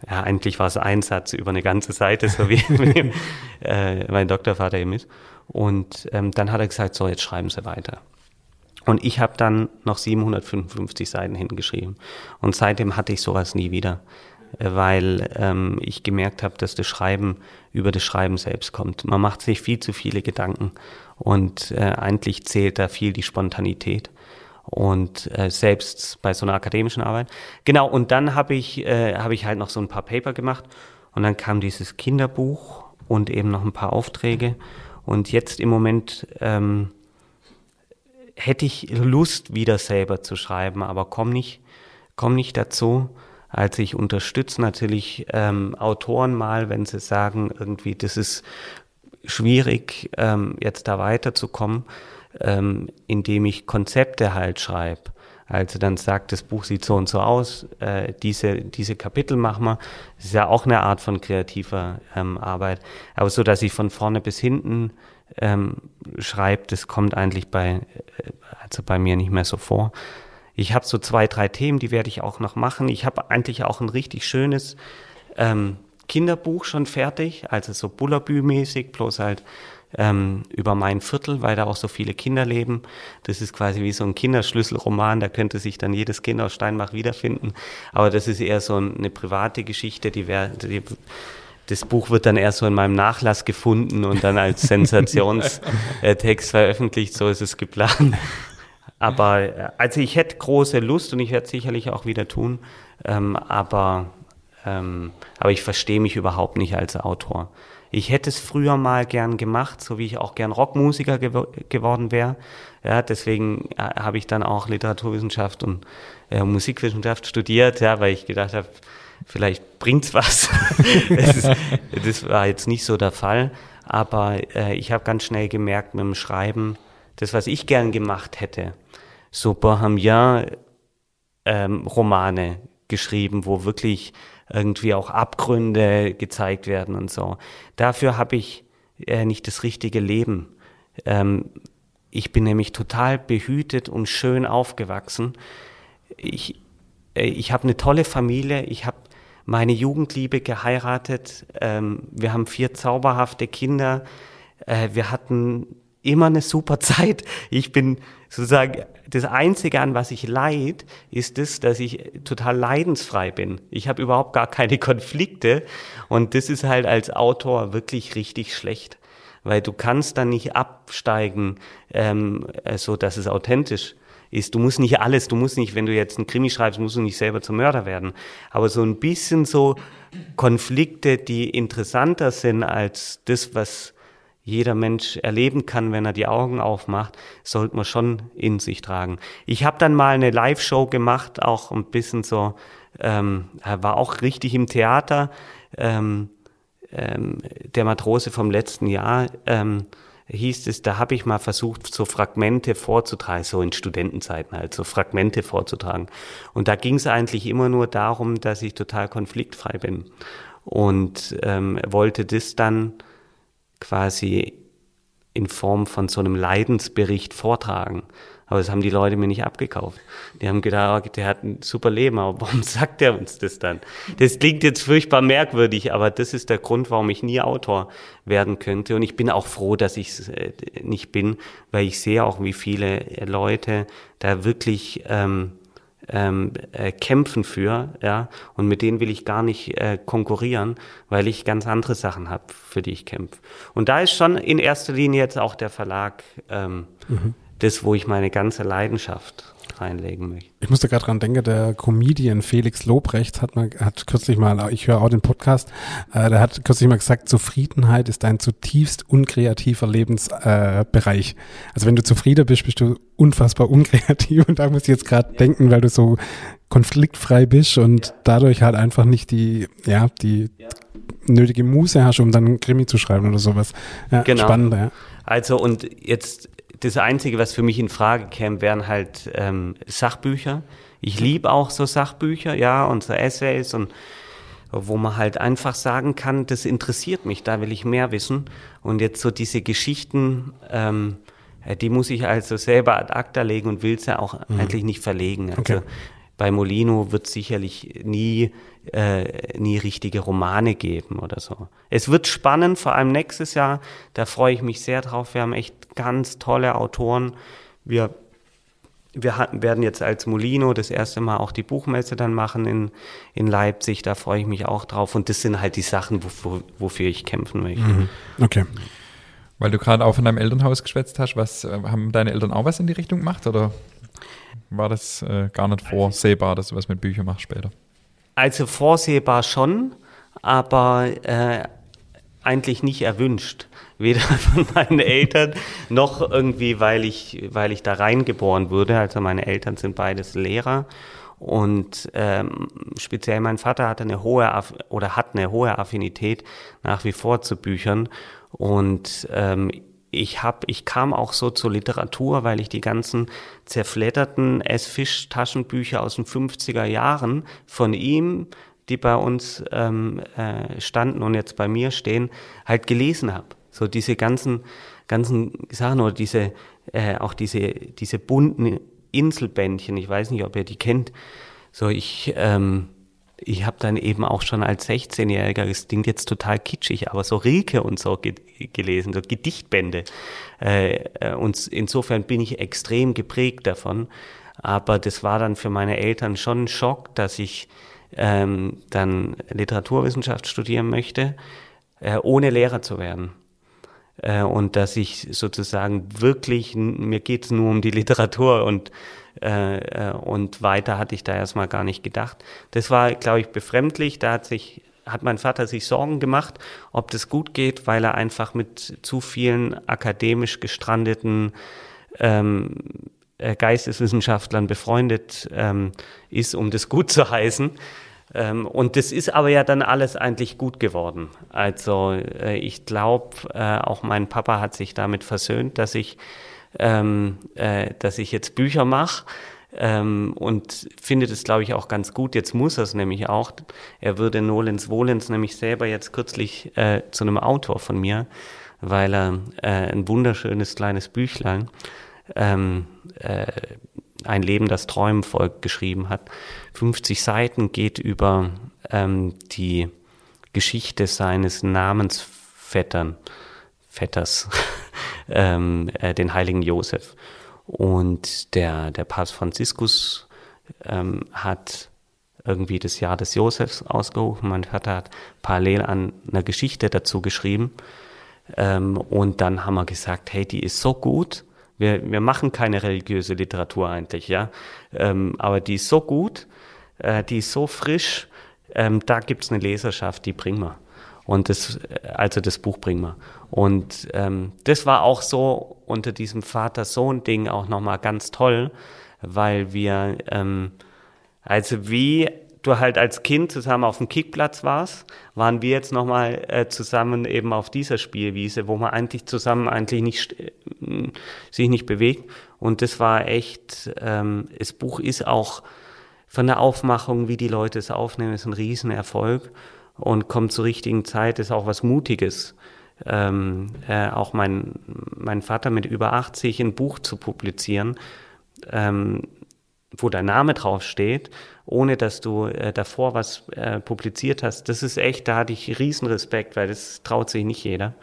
Ja, eigentlich war es ein Satz über eine ganze Seite, so wie äh, mein Doktorvater eben ist. Und ähm, dann hat er gesagt, so, jetzt schreiben Sie weiter. Und ich habe dann noch 755 Seiten hingeschrieben. Und seitdem hatte ich sowas nie wieder weil ähm, ich gemerkt habe, dass das Schreiben über das Schreiben selbst kommt. Man macht sich viel zu viele Gedanken und äh, eigentlich zählt da viel die Spontanität und äh, selbst bei so einer akademischen Arbeit. Genau, und dann habe ich, äh, hab ich halt noch so ein paar Paper gemacht und dann kam dieses Kinderbuch und eben noch ein paar Aufträge und jetzt im Moment ähm, hätte ich Lust, wieder selber zu schreiben, aber komm nicht, komm nicht dazu. Also ich unterstütze natürlich ähm, Autoren mal, wenn sie sagen, irgendwie, das ist schwierig, ähm, jetzt da weiterzukommen, ähm, indem ich Konzepte halt schreibe. Also dann sagt, das Buch sieht so und so aus, äh, diese, diese Kapitel machen wir. Das ist ja auch eine Art von kreativer ähm, Arbeit. Aber so, dass ich von vorne bis hinten ähm, schreibe, das kommt eigentlich bei, äh, also bei mir nicht mehr so vor. Ich habe so zwei, drei Themen, die werde ich auch noch machen. Ich habe eigentlich auch ein richtig schönes ähm, Kinderbuch schon fertig, also so Bullabü-mäßig, bloß halt ähm, über mein Viertel, weil da auch so viele Kinder leben. Das ist quasi wie so ein Kinderschlüsselroman, da könnte sich dann jedes Kind aus Steinbach wiederfinden. Aber das ist eher so eine private Geschichte, die wäre, das Buch wird dann erst so in meinem Nachlass gefunden und dann als Sensationstext veröffentlicht, so ist es geplant. Aber äh, also ich hätte große Lust und ich werde es sicherlich auch wieder tun. Ähm, aber, ähm, aber ich verstehe mich überhaupt nicht als Autor. Ich hätte es früher mal gern gemacht, so wie ich auch gern Rockmusiker gew geworden wäre. Ja, deswegen äh, habe ich dann auch Literaturwissenschaft und äh, Musikwissenschaft studiert, ja, weil ich gedacht habe, vielleicht bringt's was. das, ist, das, war jetzt nicht so der Fall. Aber äh, ich habe ganz schnell gemerkt mit dem Schreiben, das, was ich gern gemacht hätte, so Bohemian ähm, Romane geschrieben, wo wirklich irgendwie auch Abgründe gezeigt werden und so. Dafür habe ich äh, nicht das richtige Leben. Ähm, ich bin nämlich total behütet und schön aufgewachsen. Ich, äh, ich habe eine tolle Familie. Ich habe meine Jugendliebe geheiratet. Ähm, wir haben vier zauberhafte Kinder. Äh, wir hatten immer eine super Zeit. Ich bin sozusagen, das Einzige, an was ich leid, ist das, dass ich total leidensfrei bin. Ich habe überhaupt gar keine Konflikte und das ist halt als Autor wirklich richtig schlecht, weil du kannst dann nicht absteigen, ähm, so dass es authentisch ist. Du musst nicht alles, du musst nicht, wenn du jetzt einen Krimi schreibst, musst du nicht selber zum Mörder werden. Aber so ein bisschen so Konflikte, die interessanter sind als das, was jeder Mensch erleben kann, wenn er die Augen aufmacht, sollte man schon in sich tragen. Ich habe dann mal eine Live-Show gemacht, auch ein bisschen so, ähm, war auch richtig im Theater. Ähm, ähm, der Matrose vom letzten Jahr, ähm, hieß es, da habe ich mal versucht, so Fragmente vorzutragen, so in Studentenzeiten halt, so Fragmente vorzutragen. Und da ging es eigentlich immer nur darum, dass ich total konfliktfrei bin. Und ähm, wollte das dann quasi in Form von so einem Leidensbericht vortragen. Aber das haben die Leute mir nicht abgekauft. Die haben gedacht, oh, der hat ein super Leben, aber warum sagt er uns das dann? Das klingt jetzt furchtbar merkwürdig, aber das ist der Grund, warum ich nie Autor werden könnte. Und ich bin auch froh, dass ich es äh, nicht bin, weil ich sehe auch, wie viele Leute da wirklich ähm, ähm, äh, kämpfen für, ja, und mit denen will ich gar nicht äh, konkurrieren, weil ich ganz andere Sachen habe, für die ich kämpfe. Und da ist schon in erster Linie jetzt auch der Verlag ähm, mhm das, wo ich meine ganze Leidenschaft reinlegen möchte. Ich musste gerade dran denken, der Comedian Felix Lobrecht hat mal, hat kürzlich mal, ich höre auch den Podcast, äh, der hat kürzlich mal gesagt, Zufriedenheit ist ein zutiefst unkreativer Lebensbereich. Äh, also wenn du zufrieden bist, bist du unfassbar unkreativ und da muss ich jetzt gerade ja. denken, weil du so konfliktfrei bist und ja. dadurch halt einfach nicht die, ja, die ja. nötige Muße hast, um dann einen Krimi zu schreiben oder sowas. Ja, genau. Spannend, ja. Also und jetzt das Einzige, was für mich in Frage käme, wären halt ähm, Sachbücher. Ich liebe auch so Sachbücher, ja, und so Essays und wo man halt einfach sagen kann, das interessiert mich, da will ich mehr wissen. Und jetzt so diese Geschichten, ähm, äh, die muss ich also selber ad acta legen und will sie ja auch mhm. eigentlich nicht verlegen. Also okay. Bei Molino wird sicherlich nie äh, nie richtige Romane geben oder so. Es wird spannend, vor allem nächstes Jahr. Da freue ich mich sehr drauf. Wir haben echt ganz tolle Autoren. Wir, wir hatten, werden jetzt als Molino das erste Mal auch die Buchmesse dann machen in, in Leipzig. Da freue ich mich auch drauf. Und das sind halt die Sachen, wofür, wofür ich kämpfen möchte. Mhm. Okay. Weil du gerade auch von deinem Elternhaus geschwätzt hast, was äh, haben deine Eltern auch was in die Richtung gemacht oder war das äh, gar nicht vorsehbar, dass du was mit Büchern machst später? Also vorsehbar schon, aber äh, eigentlich nicht erwünscht. Weder von meinen Eltern noch irgendwie, weil ich, weil ich da reingeboren wurde. Also meine Eltern sind beides Lehrer. Und ähm, speziell mein Vater hatte eine hohe oder hat eine hohe Affinität nach wie vor zu Büchern. Und ähm, ich hab, ich kam auch so zur Literatur, weil ich die ganzen zerfledderten S-Fisch-Taschenbücher aus den 50er Jahren von ihm, die bei uns ähm, äh, standen und jetzt bei mir stehen, halt gelesen habe. So diese ganzen, ganzen Sachen oder diese, äh, auch diese, diese bunten Inselbändchen, ich weiß nicht, ob ihr die kennt. So ich, ähm, ich habe dann eben auch schon als 16-Jähriger, das klingt jetzt total kitschig, aber so Rilke und so ge gelesen, so Gedichtbände. Äh, äh, und insofern bin ich extrem geprägt davon. Aber das war dann für meine Eltern schon ein Schock, dass ich ähm, dann Literaturwissenschaft studieren möchte, äh, ohne Lehrer zu werden. Äh, und dass ich sozusagen wirklich, mir geht es nur um die Literatur und äh, äh, und weiter hatte ich da erstmal gar nicht gedacht. Das war, glaube ich, befremdlich. Da hat sich hat mein Vater sich Sorgen gemacht, ob das gut geht, weil er einfach mit zu vielen akademisch gestrandeten ähm, äh, Geisteswissenschaftlern befreundet ähm, ist, um das gut zu heißen. Ähm, und das ist aber ja dann alles eigentlich gut geworden. Also äh, ich glaube, äh, auch mein Papa hat sich damit versöhnt, dass ich ähm, äh, dass ich jetzt Bücher mache. Ähm, und findet es, glaube ich, auch ganz gut. Jetzt muss er es nämlich auch. Er würde Nolens Wohlens nämlich selber jetzt kürzlich äh, zu einem Autor von mir, weil er äh, ein wunderschönes kleines Büchlein, ähm, äh, ein Leben, das Träumen folgt, geschrieben hat. 50 Seiten geht über ähm, die Geschichte seines Namensvettern, Vetters. ähm, äh, den heiligen Josef. Und der, der Papst Franziskus ähm, hat irgendwie das Jahr des Josefs ausgerufen. Mein Vater hat parallel an einer Geschichte dazu geschrieben. Ähm, und dann haben wir gesagt, hey, die ist so gut. Wir, wir machen keine religiöse Literatur eigentlich, ja. Ähm, aber die ist so gut, äh, die ist so frisch, ähm, da gibt's eine Leserschaft, die bringen wir. Und das, also das Buch bringen wir. Und ähm, das war auch so unter diesem Vater-Sohn-Ding auch nochmal ganz toll, weil wir, ähm, also wie du halt als Kind zusammen auf dem Kickplatz warst, waren wir jetzt nochmal äh, zusammen eben auf dieser Spielwiese, wo man eigentlich zusammen eigentlich nicht, äh, sich nicht bewegt. Und das war echt, ähm, das Buch ist auch von der Aufmachung, wie die Leute es aufnehmen, ist ein Riesenerfolg und kommt zur richtigen Zeit, ist auch was Mutiges. Ähm, äh, auch mein, mein Vater mit über 80 ein Buch zu publizieren, ähm, wo dein Name draufsteht, ohne dass du äh, davor was äh, publiziert hast, das ist echt, da hatte ich riesen Respekt, weil das traut sich nicht jeder.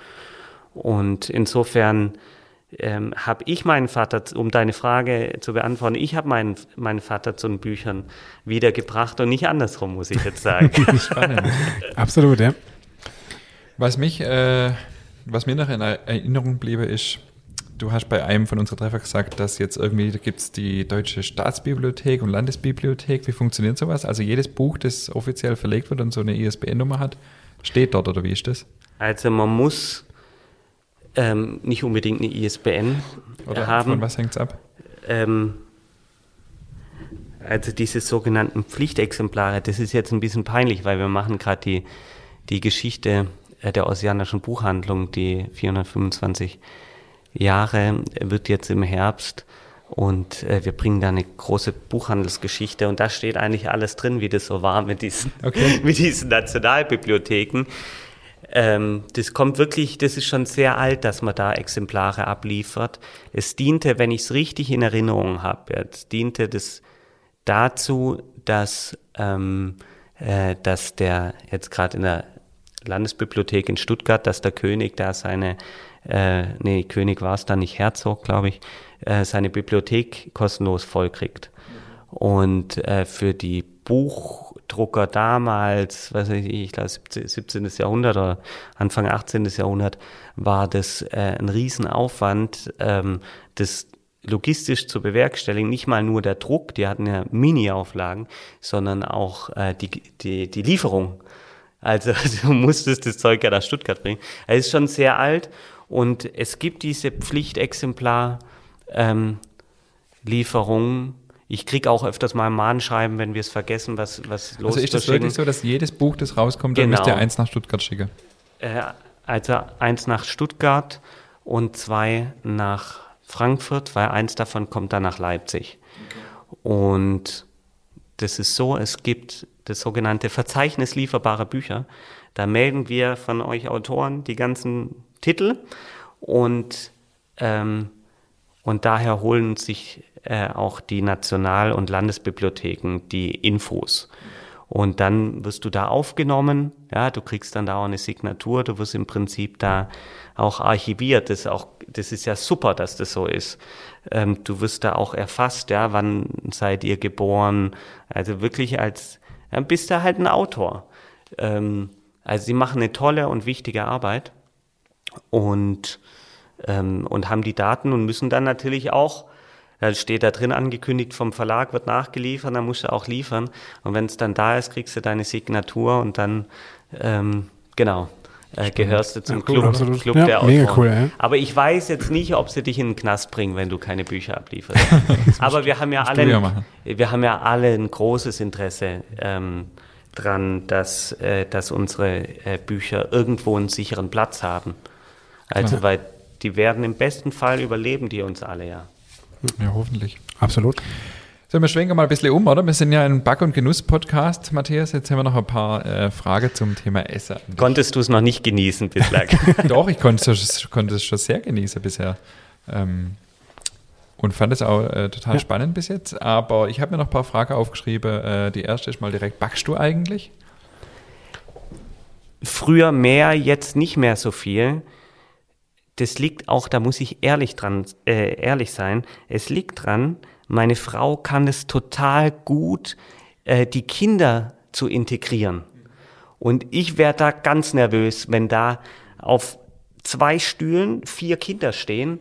Und insofern ähm, habe ich meinen Vater, um deine Frage zu beantworten, ich habe meinen, meinen Vater zu den Büchern wiedergebracht und nicht andersrum, muss ich jetzt sagen. Spannend. Absolut, ja. Was mich, äh, was mir noch in Erinnerung bliebe, ist, du hast bei einem von unseren Treffer gesagt, dass jetzt irgendwie, da gibt es die Deutsche Staatsbibliothek und Landesbibliothek. Wie funktioniert sowas? Also jedes Buch, das offiziell verlegt wird und so eine ISBN-Nummer hat, steht dort oder wie ist das? Also man muss ähm, nicht unbedingt eine ISBN oder haben. Von was hängt es ab? Ähm, also diese sogenannten Pflichtexemplare, das ist jetzt ein bisschen peinlich, weil wir machen gerade die, die Geschichte der Ossianischen Buchhandlung, die 425 Jahre, wird jetzt im Herbst und äh, wir bringen da eine große Buchhandelsgeschichte und da steht eigentlich alles drin, wie das so war mit diesen, okay. mit diesen Nationalbibliotheken. Ähm, das kommt wirklich, das ist schon sehr alt, dass man da Exemplare abliefert. Es diente, wenn ich es richtig in Erinnerung habe, jetzt diente das dazu, dass, ähm, äh, dass der jetzt gerade in der Landesbibliothek in Stuttgart, dass der König da seine äh, nee, König war es dann nicht, Herzog, glaube ich, äh, seine Bibliothek kostenlos vollkriegt. Und äh, für die Buchdrucker damals, weiß ich, ich glaube 17. Jahrhundert oder Anfang 18. Jahrhundert, war das äh, ein Riesenaufwand, ähm, das logistisch zu bewerkstelligen. Nicht mal nur der Druck, die hatten ja Mini-Auflagen, sondern auch äh, die, die, die Lieferung. Also du musstest das Zeug ja nach Stuttgart bringen. Er ist schon sehr alt und es gibt diese Pflichtexemplar-Lieferungen. Ähm, ich kriege auch öfters mal ein Mahnschreiben, wenn wir es vergessen, was, was los ist. Also ist es wirklich so, dass jedes Buch, das rauskommt, genau. dann müsst ihr eins nach Stuttgart schicken? Äh, also eins nach Stuttgart und zwei nach Frankfurt, weil eins davon kommt dann nach Leipzig. Okay. Und das ist so, es gibt das sogenannte Verzeichnis lieferbarer Bücher. Da melden wir von euch Autoren die ganzen Titel und, ähm, und daher holen sich äh, auch die National- und Landesbibliotheken die Infos. Und dann wirst du da aufgenommen, ja, du kriegst dann da auch eine Signatur, du wirst im Prinzip da auch archiviert. Das ist, auch, das ist ja super, dass das so ist. Ähm, du wirst da auch erfasst, ja, wann seid ihr geboren. Also wirklich als, ja, bist du halt ein Autor. Ähm, also sie machen eine tolle und wichtige Arbeit und, ähm, und haben die Daten und müssen dann natürlich auch, da steht da drin angekündigt vom Verlag, wird nachgeliefert, dann musst du auch liefern. Und wenn es dann da ist, kriegst du deine Signatur und dann, ähm, genau, äh, gehörst du zum ja, cool, Club, Club ja, der Autoren. Cool, ja. Aber ich weiß jetzt nicht, ob sie dich in den Knast bringen, wenn du keine Bücher ablieferst. Aber wir haben ja alle, ein, wir haben ja alle ein großes Interesse ähm, dran, dass, äh, dass unsere äh, Bücher irgendwo einen sicheren Platz haben. Also, Klar. weil die werden im besten Fall überleben, die uns alle, ja. Ja, hoffentlich. Absolut. So, wir schwenken mal ein bisschen um, oder? Wir sind ja ein Back- und Genuss-Podcast, Matthias. Jetzt haben wir noch ein paar äh, Fragen zum Thema Essen. Konntest du es noch nicht genießen bislang? Doch, ich konnte es, konnte es schon sehr genießen bisher. Ähm, und fand es auch äh, total ja. spannend bis jetzt. Aber ich habe mir noch ein paar Fragen aufgeschrieben. Äh, die erste ist mal direkt, backst du eigentlich? Früher mehr, jetzt nicht mehr so viel das liegt auch, da muss ich ehrlich dran, äh, ehrlich sein, es liegt dran, meine Frau kann es total gut, äh, die Kinder zu integrieren. Und ich werde da ganz nervös, wenn da auf zwei Stühlen vier Kinder stehen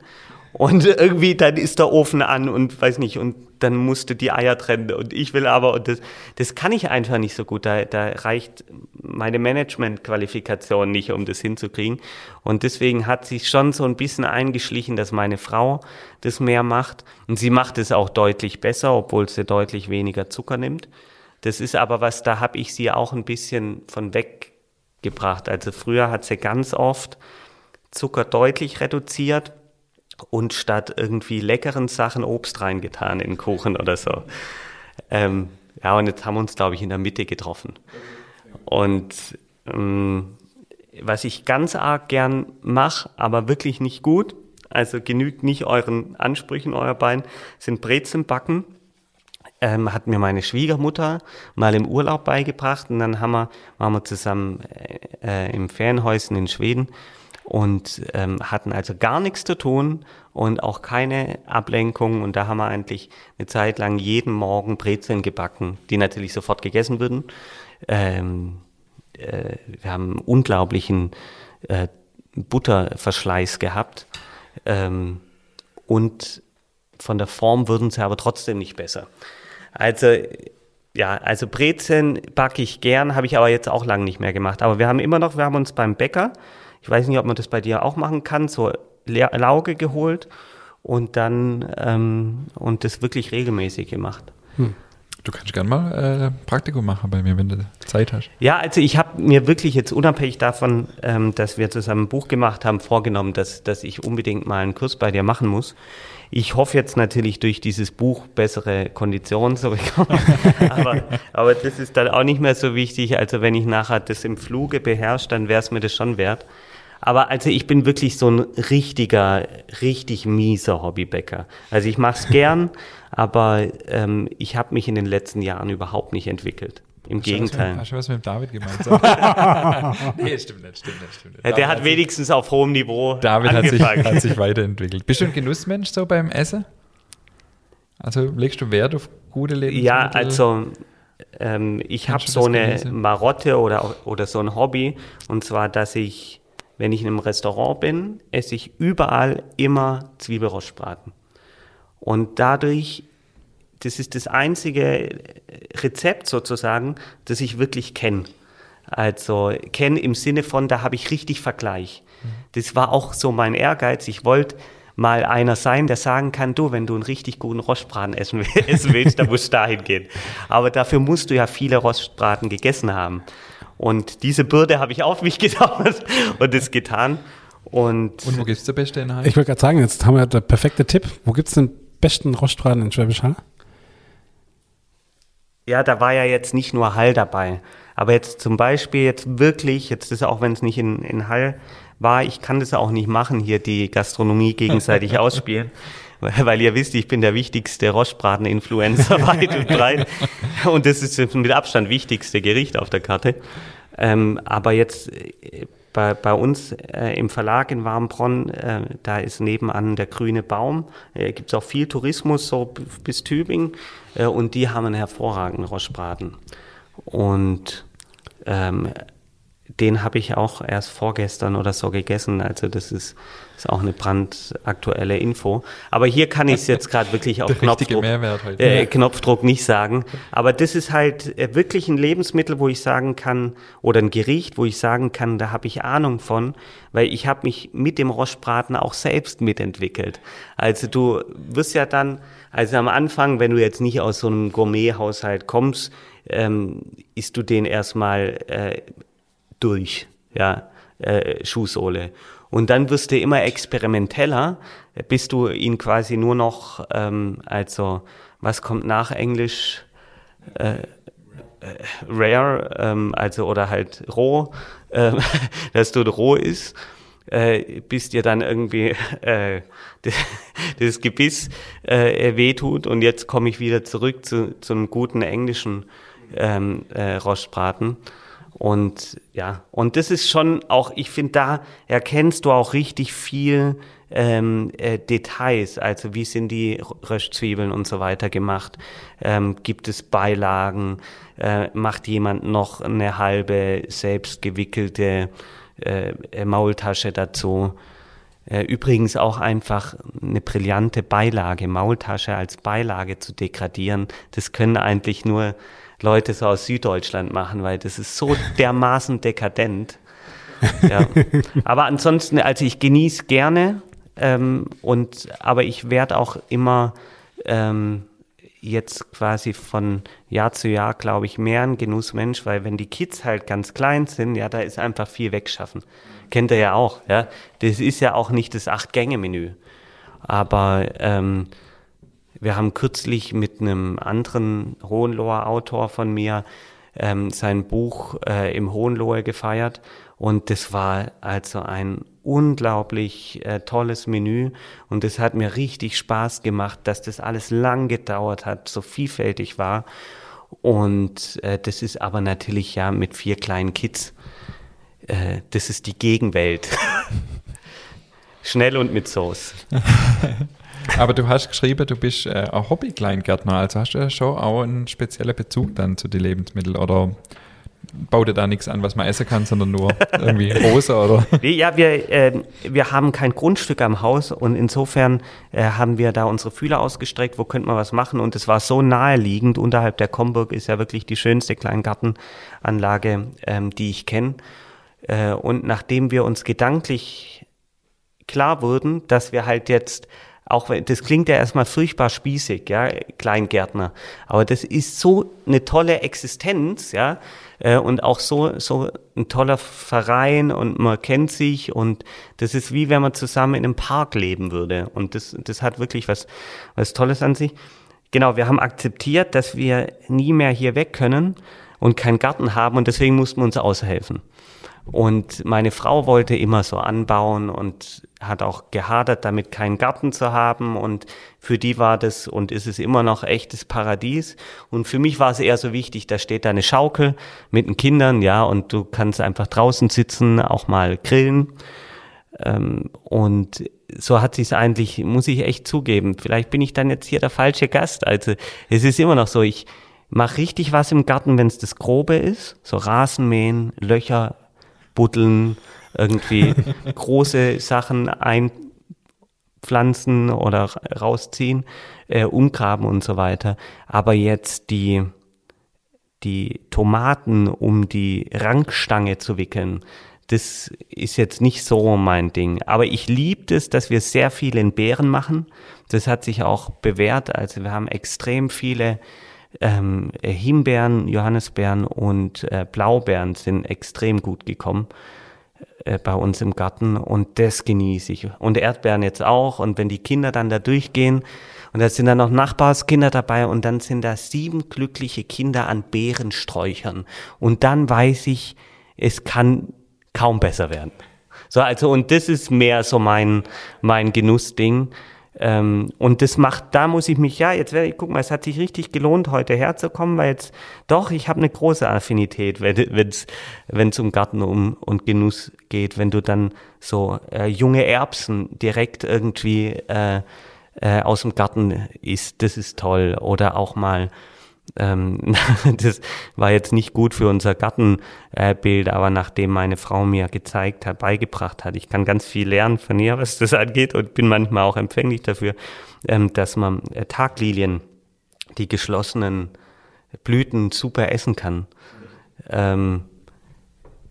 und irgendwie dann ist der Ofen an und weiß nicht, und dann musst du die Eier trennen und ich will aber, und das, das kann ich einfach nicht so gut. Da, da reicht meine Management-Qualifikation nicht, um das hinzukriegen. Und deswegen hat sich schon so ein bisschen eingeschlichen, dass meine Frau das mehr macht. Und sie macht es auch deutlich besser, obwohl sie deutlich weniger Zucker nimmt. Das ist aber was, da habe ich sie auch ein bisschen von weggebracht. Also früher hat sie ganz oft Zucker deutlich reduziert und statt irgendwie leckeren Sachen Obst reingetan in Kuchen oder so. Ähm, ja, und jetzt haben wir uns, glaube ich, in der Mitte getroffen. Und ähm, was ich ganz arg gern mache, aber wirklich nicht gut, also genügt nicht euren Ansprüchen, euer Bein, sind Brezen backen. Ähm, hat mir meine Schwiegermutter mal im Urlaub beigebracht und dann haben wir, waren wir zusammen äh, im Ferienhäuschen in Schweden und ähm, hatten also gar nichts zu tun und auch keine Ablenkung und da haben wir eigentlich eine Zeit lang jeden Morgen Brezeln gebacken, die natürlich sofort gegessen würden. Ähm, äh, wir haben unglaublichen äh, Butterverschleiß gehabt ähm, und von der Form würden sie aber trotzdem nicht besser. Also ja, also Brezeln backe ich gern, habe ich aber jetzt auch lange nicht mehr gemacht. Aber wir haben immer noch, wir haben uns beim Bäcker, ich weiß nicht, ob man das bei dir auch machen kann, so Lauge geholt und dann ähm, und das wirklich regelmäßig gemacht. Hm. Du kannst gerne mal äh, Praktikum machen bei mir, wenn du Zeit hast. Ja, also ich habe mir wirklich jetzt unabhängig davon, ähm, dass wir zusammen ein Buch gemacht haben, vorgenommen, dass, dass ich unbedingt mal einen Kurs bei dir machen muss. Ich hoffe jetzt natürlich durch dieses Buch bessere Konditionen zu bekommen. aber, aber das ist dann auch nicht mehr so wichtig. Also wenn ich nachher das im Fluge beherrsche, dann wäre es mir das schon wert. Aber also ich bin wirklich so ein richtiger, richtig mieser Hobbybäcker. Also ich mache es gern, aber ähm, ich habe mich in den letzten Jahren überhaupt nicht entwickelt. Im hast Gegenteil. Hast du was mit David gemeint? nee, stimmt nicht, stimmt nicht, stimmt nicht. Der David hat wenigstens auf hohem Niveau David hat sich, hat sich weiterentwickelt. Bist du ein Genussmensch so beim Essen? Also legst du Wert auf gute Lebensmittel? Ja, also ähm, ich habe so eine? Marotte oder, oder so ein Hobby und zwar, dass ich wenn ich in einem Restaurant bin, esse ich überall immer Zwiebelrostbraten. Und dadurch, das ist das einzige Rezept sozusagen, das ich wirklich kenne. Also kenne im Sinne von, da habe ich richtig Vergleich. Das war auch so mein Ehrgeiz. Ich wollte mal einer sein, der sagen kann, du, wenn du einen richtig guten Rostbraten essen, willst, dann musst du dahin gehen. Aber dafür musst du ja viele Rostbraten gegessen haben. Und diese Bürde habe ich auf mich genommen und es getan. Und, und wo gibt es den besten Inhalt? Ich wollte gerade sagen, jetzt haben wir den perfekten Tipp. Wo gibt es den besten Rostbraten in Schwäbisch Hall? Ja, da war ja jetzt nicht nur Hall dabei. Aber jetzt zum Beispiel jetzt wirklich, jetzt ist auch wenn es nicht in, in Hall war, ich kann das auch nicht machen, hier die Gastronomie gegenseitig ausspielen weil ihr wisst, ich bin der wichtigste Rostbraten-Influencer weit und breit. Und das ist mit Abstand wichtigste Gericht auf der Karte. Ähm, aber jetzt äh, bei, bei uns äh, im Verlag in Warmbronn, äh, da ist nebenan der grüne Baum. Äh, Gibt es auch viel Tourismus so bis Tübingen äh, und die haben einen hervorragenden Rostbraten. Und ähm, den habe ich auch erst vorgestern oder so gegessen. Also das ist, ist auch eine brandaktuelle Info. Aber hier kann ich es jetzt gerade wirklich auf Knopfdruck, äh, Knopfdruck nicht sagen. Aber das ist halt äh, wirklich ein Lebensmittel, wo ich sagen kann, oder ein Gericht, wo ich sagen kann, da habe ich Ahnung von, weil ich habe mich mit dem Rostbraten auch selbst mitentwickelt. Also du wirst ja dann, also am Anfang, wenn du jetzt nicht aus so einem Gourmet-Haushalt kommst, ähm, isst du den erstmal äh, durch, ja, äh, Schuhsohle. Und dann wirst du immer experimenteller, bis du ihn quasi nur noch, ähm, also was kommt nach Englisch? Äh, äh, rare, ähm, also oder halt roh, äh, dass du roh ist, äh, bis dir dann irgendwie äh, das Gebiss äh, wehtut. Und jetzt komme ich wieder zurück zu, zu einem guten englischen ähm, äh, Rostbraten. Und ja, und das ist schon auch, ich finde, da erkennst du auch richtig viel ähm, äh, Details, also wie sind die Röschzwiebeln und so weiter gemacht, ähm, gibt es Beilagen, äh, macht jemand noch eine halbe selbst gewickelte äh, Maultasche dazu. Äh, übrigens auch einfach eine brillante Beilage, Maultasche als Beilage zu degradieren, das können eigentlich nur Leute so aus Süddeutschland machen, weil das ist so dermaßen dekadent. Ja. Aber ansonsten, also ich genieße gerne ähm, und aber ich werde auch immer, ähm, jetzt quasi von Jahr zu Jahr, glaube ich, mehr ein Genussmensch, weil wenn die Kids halt ganz klein sind, ja, da ist einfach viel wegschaffen. Kennt ihr ja auch, ja. Das ist ja auch nicht das Acht-Gänge-Menü. Aber ähm, wir haben kürzlich mit einem anderen Hohenloher Autor von mir ähm, sein Buch äh, im Hohenlohe gefeiert und das war also ein unglaublich äh, tolles Menü und es hat mir richtig Spaß gemacht, dass das alles lang gedauert hat, so vielfältig war und äh, das ist aber natürlich ja mit vier kleinen Kids, äh, das ist die Gegenwelt. Schnell und mit Sauce. Aber du hast geschrieben, du bist äh, ein Hobby-Kleingärtner, also hast du ja schon auch einen speziellen Bezug dann zu den Lebensmitteln? Oder baut dir da nichts an, was man essen kann, sondern nur irgendwie rosa oder? Ja, wir, äh, wir haben kein Grundstück am Haus und insofern äh, haben wir da unsere Fühler ausgestreckt, wo könnte man was machen? Und es war so naheliegend, unterhalb der Komburg ist ja wirklich die schönste Kleingartenanlage, ähm, die ich kenne. Äh, und nachdem wir uns gedanklich klar wurden, dass wir halt jetzt auch wenn, das klingt ja erstmal furchtbar spießig, ja, Kleingärtner. Aber das ist so eine tolle Existenz, ja, äh, und auch so, so ein toller Verein und man kennt sich und das ist wie wenn man zusammen in einem Park leben würde. Und das, das hat wirklich was, was Tolles an sich. Genau, wir haben akzeptiert, dass wir nie mehr hier weg können und keinen Garten haben und deswegen mussten wir uns aushelfen. Und meine Frau wollte immer so anbauen und hat auch gehadert, damit keinen Garten zu haben. Und für die war das und ist es immer noch echtes Paradies. Und für mich war es eher so wichtig, da steht da eine Schaukel mit den Kindern, ja, und du kannst einfach draußen sitzen, auch mal grillen. Ähm, und so hat sich eigentlich, muss ich echt zugeben. Vielleicht bin ich dann jetzt hier der falsche Gast. Also es ist immer noch so, ich mache richtig was im Garten, wenn es das Grobe ist. So Rasenmähen, Löcher buddeln, irgendwie große Sachen einpflanzen oder rausziehen, äh, umgraben und so weiter. Aber jetzt die, die Tomaten um die Rankstange zu wickeln, das ist jetzt nicht so mein Ding. Aber ich liebe es, dass wir sehr viel in Beeren machen. Das hat sich auch bewährt. Also wir haben extrem viele ähm, Himbeeren, Johannisbeeren und äh, Blaubeeren sind extrem gut gekommen äh, bei uns im Garten und das genieße ich. Und Erdbeeren jetzt auch. Und wenn die Kinder dann da durchgehen und da sind dann noch Nachbarskinder dabei und dann sind da sieben glückliche Kinder an Beerensträuchern. Und dann weiß ich, es kann kaum besser werden. So, also, und das ist mehr so mein, mein Genussding. Ähm, und das macht, da muss ich mich, ja, jetzt werde ich, guck mal, es hat sich richtig gelohnt, heute herzukommen, weil jetzt, doch, ich habe eine große Affinität, wenn es wenn es um Garten um, und Genuss geht, wenn du dann so äh, junge Erbsen direkt irgendwie äh, äh, aus dem Garten isst, das ist toll. Oder auch mal ähm, das war jetzt nicht gut für unser Gartenbild, aber nachdem meine Frau mir gezeigt hat, beigebracht hat, ich kann ganz viel lernen von ihr, was das angeht und bin manchmal auch empfänglich dafür, ähm, dass man äh, Taglilien, die geschlossenen Blüten super essen kann. Ähm,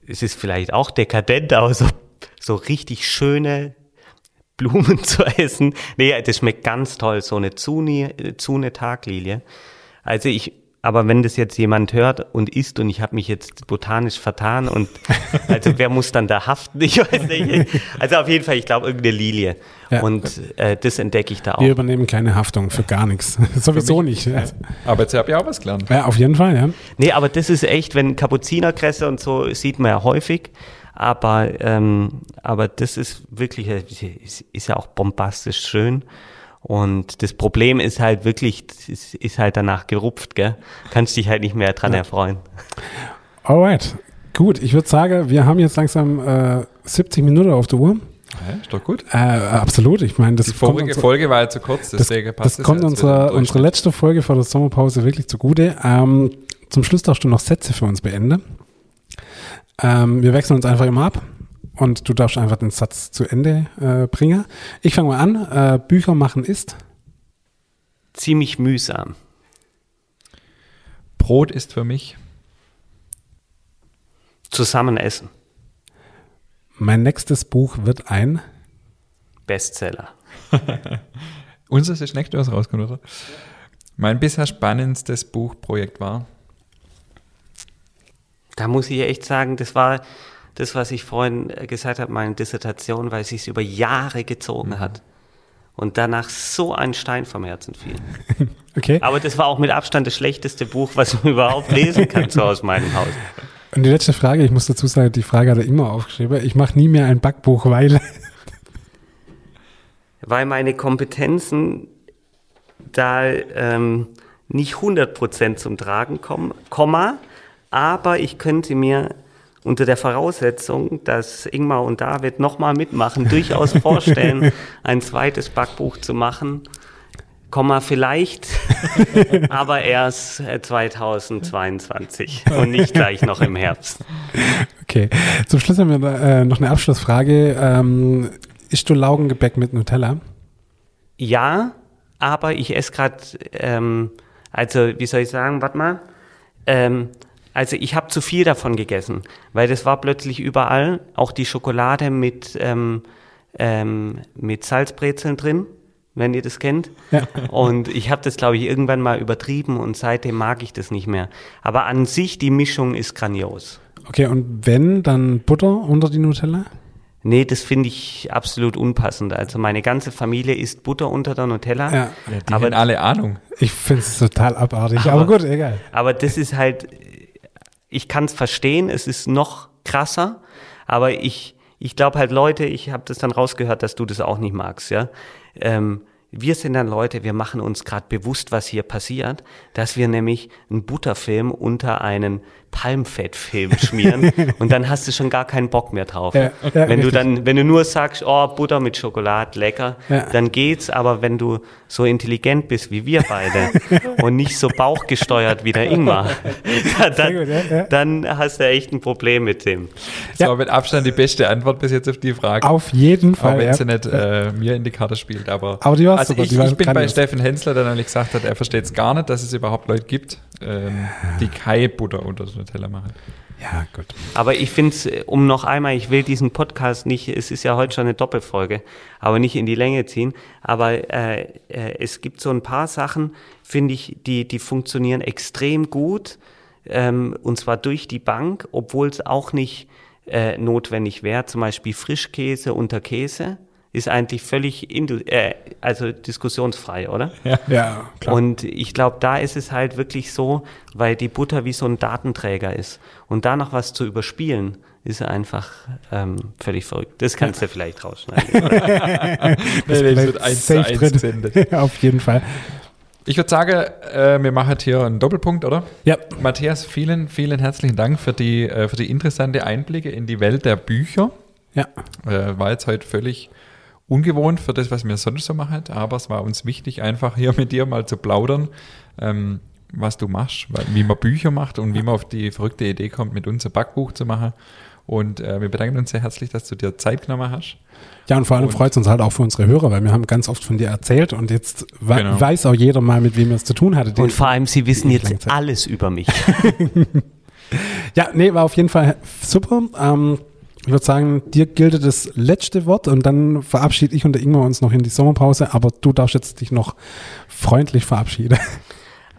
es ist vielleicht auch dekadent, aber so, so richtig schöne Blumen zu essen. Nee, das schmeckt ganz toll, so eine Zune, Zune Taglilie. Also ich, aber wenn das jetzt jemand hört und isst und ich habe mich jetzt botanisch vertan und also wer muss dann da haften? Ich weiß nicht. Also auf jeden Fall, ich glaube irgendeine Lilie. Ja. Und äh, das entdecke ich da auch. Wir übernehmen keine Haftung für gar nichts. Sowieso nicht. Ja. Aber jetzt habe ich auch was gelernt. Ja, auf jeden Fall, ja. Nee, aber das ist echt, wenn Kapuzinerkresse und so sieht man ja häufig. Aber, ähm, aber das ist wirklich, ist, ist ja auch bombastisch schön. Und das Problem ist halt wirklich, ist, ist halt danach gerupft, gell? Kannst dich halt nicht mehr dran ja. erfreuen. Alright, gut. Ich würde sagen, wir haben jetzt langsam äh, 70 Minuten auf der Uhr. Ja, ist doch gut. Äh, absolut. Ich meine, das Die vorige unsere, Folge war ja zu kurz, deswegen das, passt das. kommt unsere, unsere letzte Folge vor der Sommerpause wirklich zugute. Ähm, zum Schluss darfst du noch Sätze für uns beenden. Ähm, wir wechseln uns einfach immer ab und du darfst einfach den Satz zu Ende äh, bringen. Ich fange mal an. Äh, Bücher machen ist? Ziemlich mühsam. Brot ist für mich? Zusammen essen. Mein nächstes Buch wird ein? Bestseller. Unseres ist nächstes rauskommt, oder? mein bisher spannendstes Buchprojekt war? Da muss ich echt sagen, das war das, was ich vorhin äh, gesagt habe, meine Dissertation, weil es sich über Jahre gezogen hat. Und danach so ein Stein vom Herzen fiel. Okay. Aber das war auch mit Abstand das schlechteste Buch, was man überhaupt lesen kann, so aus meinem Haus. Und die letzte Frage, ich muss dazu sagen, die Frage hat er immer aufgeschrieben. Ich mache nie mehr ein Backbuch, weil. Weil meine Kompetenzen da ähm, nicht 100% zum Tragen kommen, Komma, aber ich könnte mir unter der Voraussetzung, dass Ingmar und David nochmal mitmachen, durchaus vorstellen, ein zweites Backbuch zu machen. Komma vielleicht, aber erst äh, 2022 und nicht gleich noch im Herbst. Okay. Zum Schluss haben wir äh, noch eine Abschlussfrage. Ähm, isst du Laugengebäck mit Nutella? Ja, aber ich esse gerade, ähm, also wie soll ich sagen, warte mal, ähm, also ich habe zu viel davon gegessen, weil das war plötzlich überall, auch die Schokolade mit, ähm, ähm, mit Salzbrezeln drin, wenn ihr das kennt. Ja. Und ich habe das, glaube ich, irgendwann mal übertrieben und seitdem mag ich das nicht mehr. Aber an sich, die Mischung ist grandios. Okay, und wenn, dann Butter unter die Nutella? Nee, das finde ich absolut unpassend. Also meine ganze Familie isst Butter unter der Nutella. Ja. Ja, die Aber- haben alle Ahnung. Ich finde es total abartig, aber, Aber- gut, egal. Aber das ist halt, ich kann es verstehen, es ist noch krasser, aber ich, ich glaube halt Leute, ich habe das dann rausgehört, dass du das auch nicht magst, ja. Ähm, wir sind dann Leute, wir machen uns gerade bewusst, was hier passiert, dass wir nämlich einen Butterfilm unter einen Palmfettfilm schmieren und dann hast du schon gar keinen Bock mehr drauf. Ja, ja, wenn du richtig. dann, wenn du nur sagst, oh, Butter mit Schokolade, lecker, Ja. dann geht's, aber wenn du so intelligent bist wie wir beide und nicht so bauchgesteuert wie der Ingmar, dann, gut, ja, ja. dann hast du echt ein Problem mit dem. Das Ja. war mit Abstand die beste Antwort bis jetzt auf die Frage. Auf jeden auch Fall. wenn Ja. sie nicht äh, mir in die Karte spielt. Aber, Aber die war also super, ich, ich bin bei. Steffen Hensler, der nämlich gesagt hat, er versteht es gar nicht, dass es überhaupt Leute gibt, ähm, die keine Butter unter der Nutella machen. ja, gut. Aber ich finde es, um noch einmal, ich will diesen Podcast nicht, es ist ja heute schon eine Doppelfolge, aber nicht in die Länge ziehen. Aber äh, äh, es gibt so ein paar Sachen, finde ich, die, die funktionieren extrem gut. Ähm, und zwar durch die Bank, obwohl es auch nicht äh, notwendig wäre. Zum Beispiel Frischkäse unter Käse ist eigentlich völlig indu äh, also diskussionsfrei, oder? Ja, klar. Und ich glaube, da ist es halt wirklich so, weil die Butter wie so ein Datenträger ist. Und da noch was zu überspielen, ist einfach ähm, völlig verrückt. Das kannst du vielleicht rausschneiden. Nee, das wird eins zu Safe eins drin. Auf jeden Fall. Ich würde sagen, äh, wir machen hier einen Doppelpunkt, oder? Ja, Matthias, vielen, vielen herzlichen Dank für die, äh, für die interessante Einblicke in die Welt der Bücher. ja. Äh, war jetzt heute völlig ungewohnt für das, was wir sonst so machen, aber es war uns wichtig, einfach hier mit dir mal zu plaudern, ähm, was du machst, weil- wie man Bücher macht und wie man auf die verrückte Idee kommt, mit uns ein Backbuch zu machen. Und äh, wir bedanken uns sehr herzlich, dass du dir Zeit genommen hast. Ja, und vor allem freut es uns halt auch für unsere Hörer, weil wir haben ganz oft von dir erzählt und jetzt we Genau. weiß auch jeder mal, mit wem er es zu tun hatte. Und vor allem, sie wissen jetzt Langzeit- alles über mich. Ja, nee, war auf jeden Fall super. Ähm, ich würde sagen, dir gilt das letzte Wort und dann verabschiede ich und der Ingmar uns noch in die Sommerpause, aber du darfst jetzt dich noch freundlich verabschieden.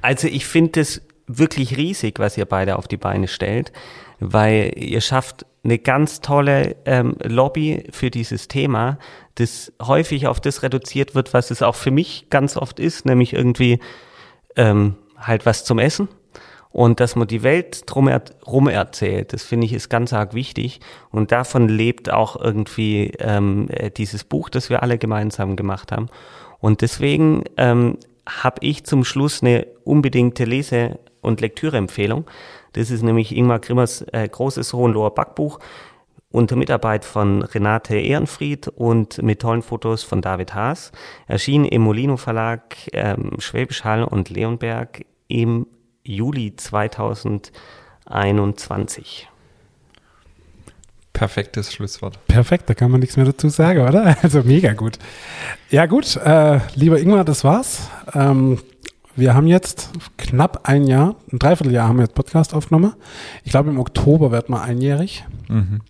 Also ich finde es wirklich riesig, was ihr beide auf die Beine stellt, weil ihr schafft eine ganz tolle ähm, Lobby für dieses Thema, das häufig auf das reduziert wird, was es auch für mich ganz oft ist, nämlich irgendwie ähm, halt was zum Essen. Und dass man die Welt drum er, erzählt, das finde ich ist ganz arg wichtig. Und davon lebt auch irgendwie ähm, äh, dieses Buch, das wir alle gemeinsam gemacht haben. Und deswegen ähm, habe ich zum Schluss eine unbedingte Lese- und Lektüreempfehlung. Das ist nämlich Ingmar Grimmers äh, großes Hohenloher Backbuch unter Mitarbeit von Renate Ehrenfried und mit tollen Fotos von David Haas. Erschien im Molino Verlag ähm, Schwäbisch Hall und Leonberg im Juli 2021. Perfektes Schlusswort. Perfekt, da kann man nichts mehr dazu sagen, oder? Also mega gut. Ja gut, äh, lieber Ingmar, das war's. Ähm, wir haben jetzt knapp ein Jahr, ein Dreivierteljahr haben wir jetzt Podcast aufgenommen. Ich glaube, im Oktober wird man einjährig. Mhm.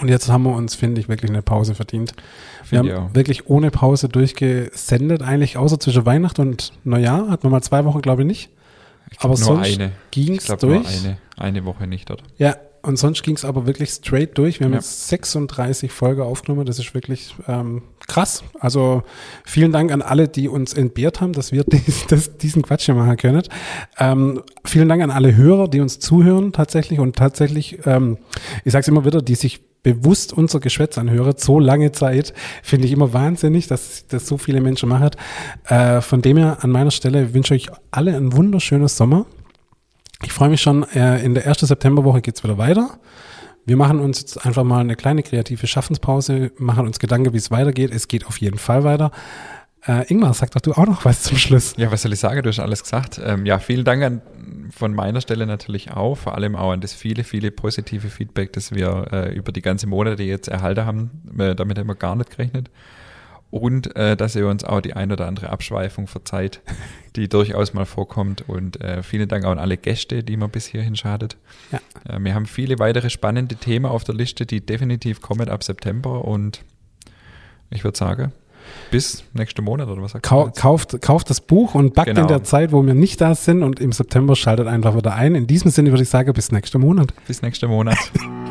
Und jetzt haben wir uns, finde ich, wirklich eine Pause verdient. Wir Finde ich haben wirklich ohne Pause durchgesendet, eigentlich außer zwischen Weihnachten und Neujahr. Hatten wir mal zwei Wochen, glaube ich, nicht. Aber nur sonst eine. ging es durch. eine, eine Woche nicht, oder? Ja, und sonst ging es aber wirklich straight durch. Wir haben Ja. jetzt 36 Folgen aufgenommen. Das ist wirklich ähm, krass. Also vielen Dank an alle, die uns entbehrt haben, dass wir dies, das, diesen Quatsch hier machen können. Ähm, vielen Dank an alle Hörer, die uns zuhören tatsächlich und tatsächlich, ähm, ich sage es immer wieder, die sich bewusst unser Geschwätz anhören, so lange Zeit, finde ich immer wahnsinnig, dass das so viele Menschen machen. Äh, von dem her an meiner Stelle wünsche ich euch alle ein wunderschönes Sommer. Ich freue mich schon, äh, in der ersten Septemberwoche geht's wieder weiter. Wir machen uns jetzt einfach mal eine kleine kreative Schaffenspause, machen uns Gedanken, wie es weitergeht. Es geht auf jeden Fall weiter. Äh, Ingmar, sag doch du auch noch was zum Schluss. Ja, was soll ich sagen? Du hast alles gesagt. Ähm, ja, vielen Dank an, von meiner Stelle natürlich auch, vor allem auch an das viele, viele positive Feedback, das wir äh, über die ganze Monate jetzt erhalten haben. Äh, damit haben wir gar nicht gerechnet. Und äh, dass ihr uns auch die ein oder andere Abschweifung verzeiht, die durchaus mal vorkommt. Und äh, vielen Dank auch an alle Gäste, die man bis hierhin schadet. Ja. Äh, wir haben viele weitere spannende Themen auf der Liste, die definitiv kommen ab September. Und ich würde sagen, bis nächsten Monat oder was sagt Kau kauft, kauft das Buch und backt Genau. in der Zeit, wo wir nicht da sind und im September schaltet einfach wieder ein. In diesem Sinne würde ich sagen, bis nächsten Monat. Bis nächsten Monat.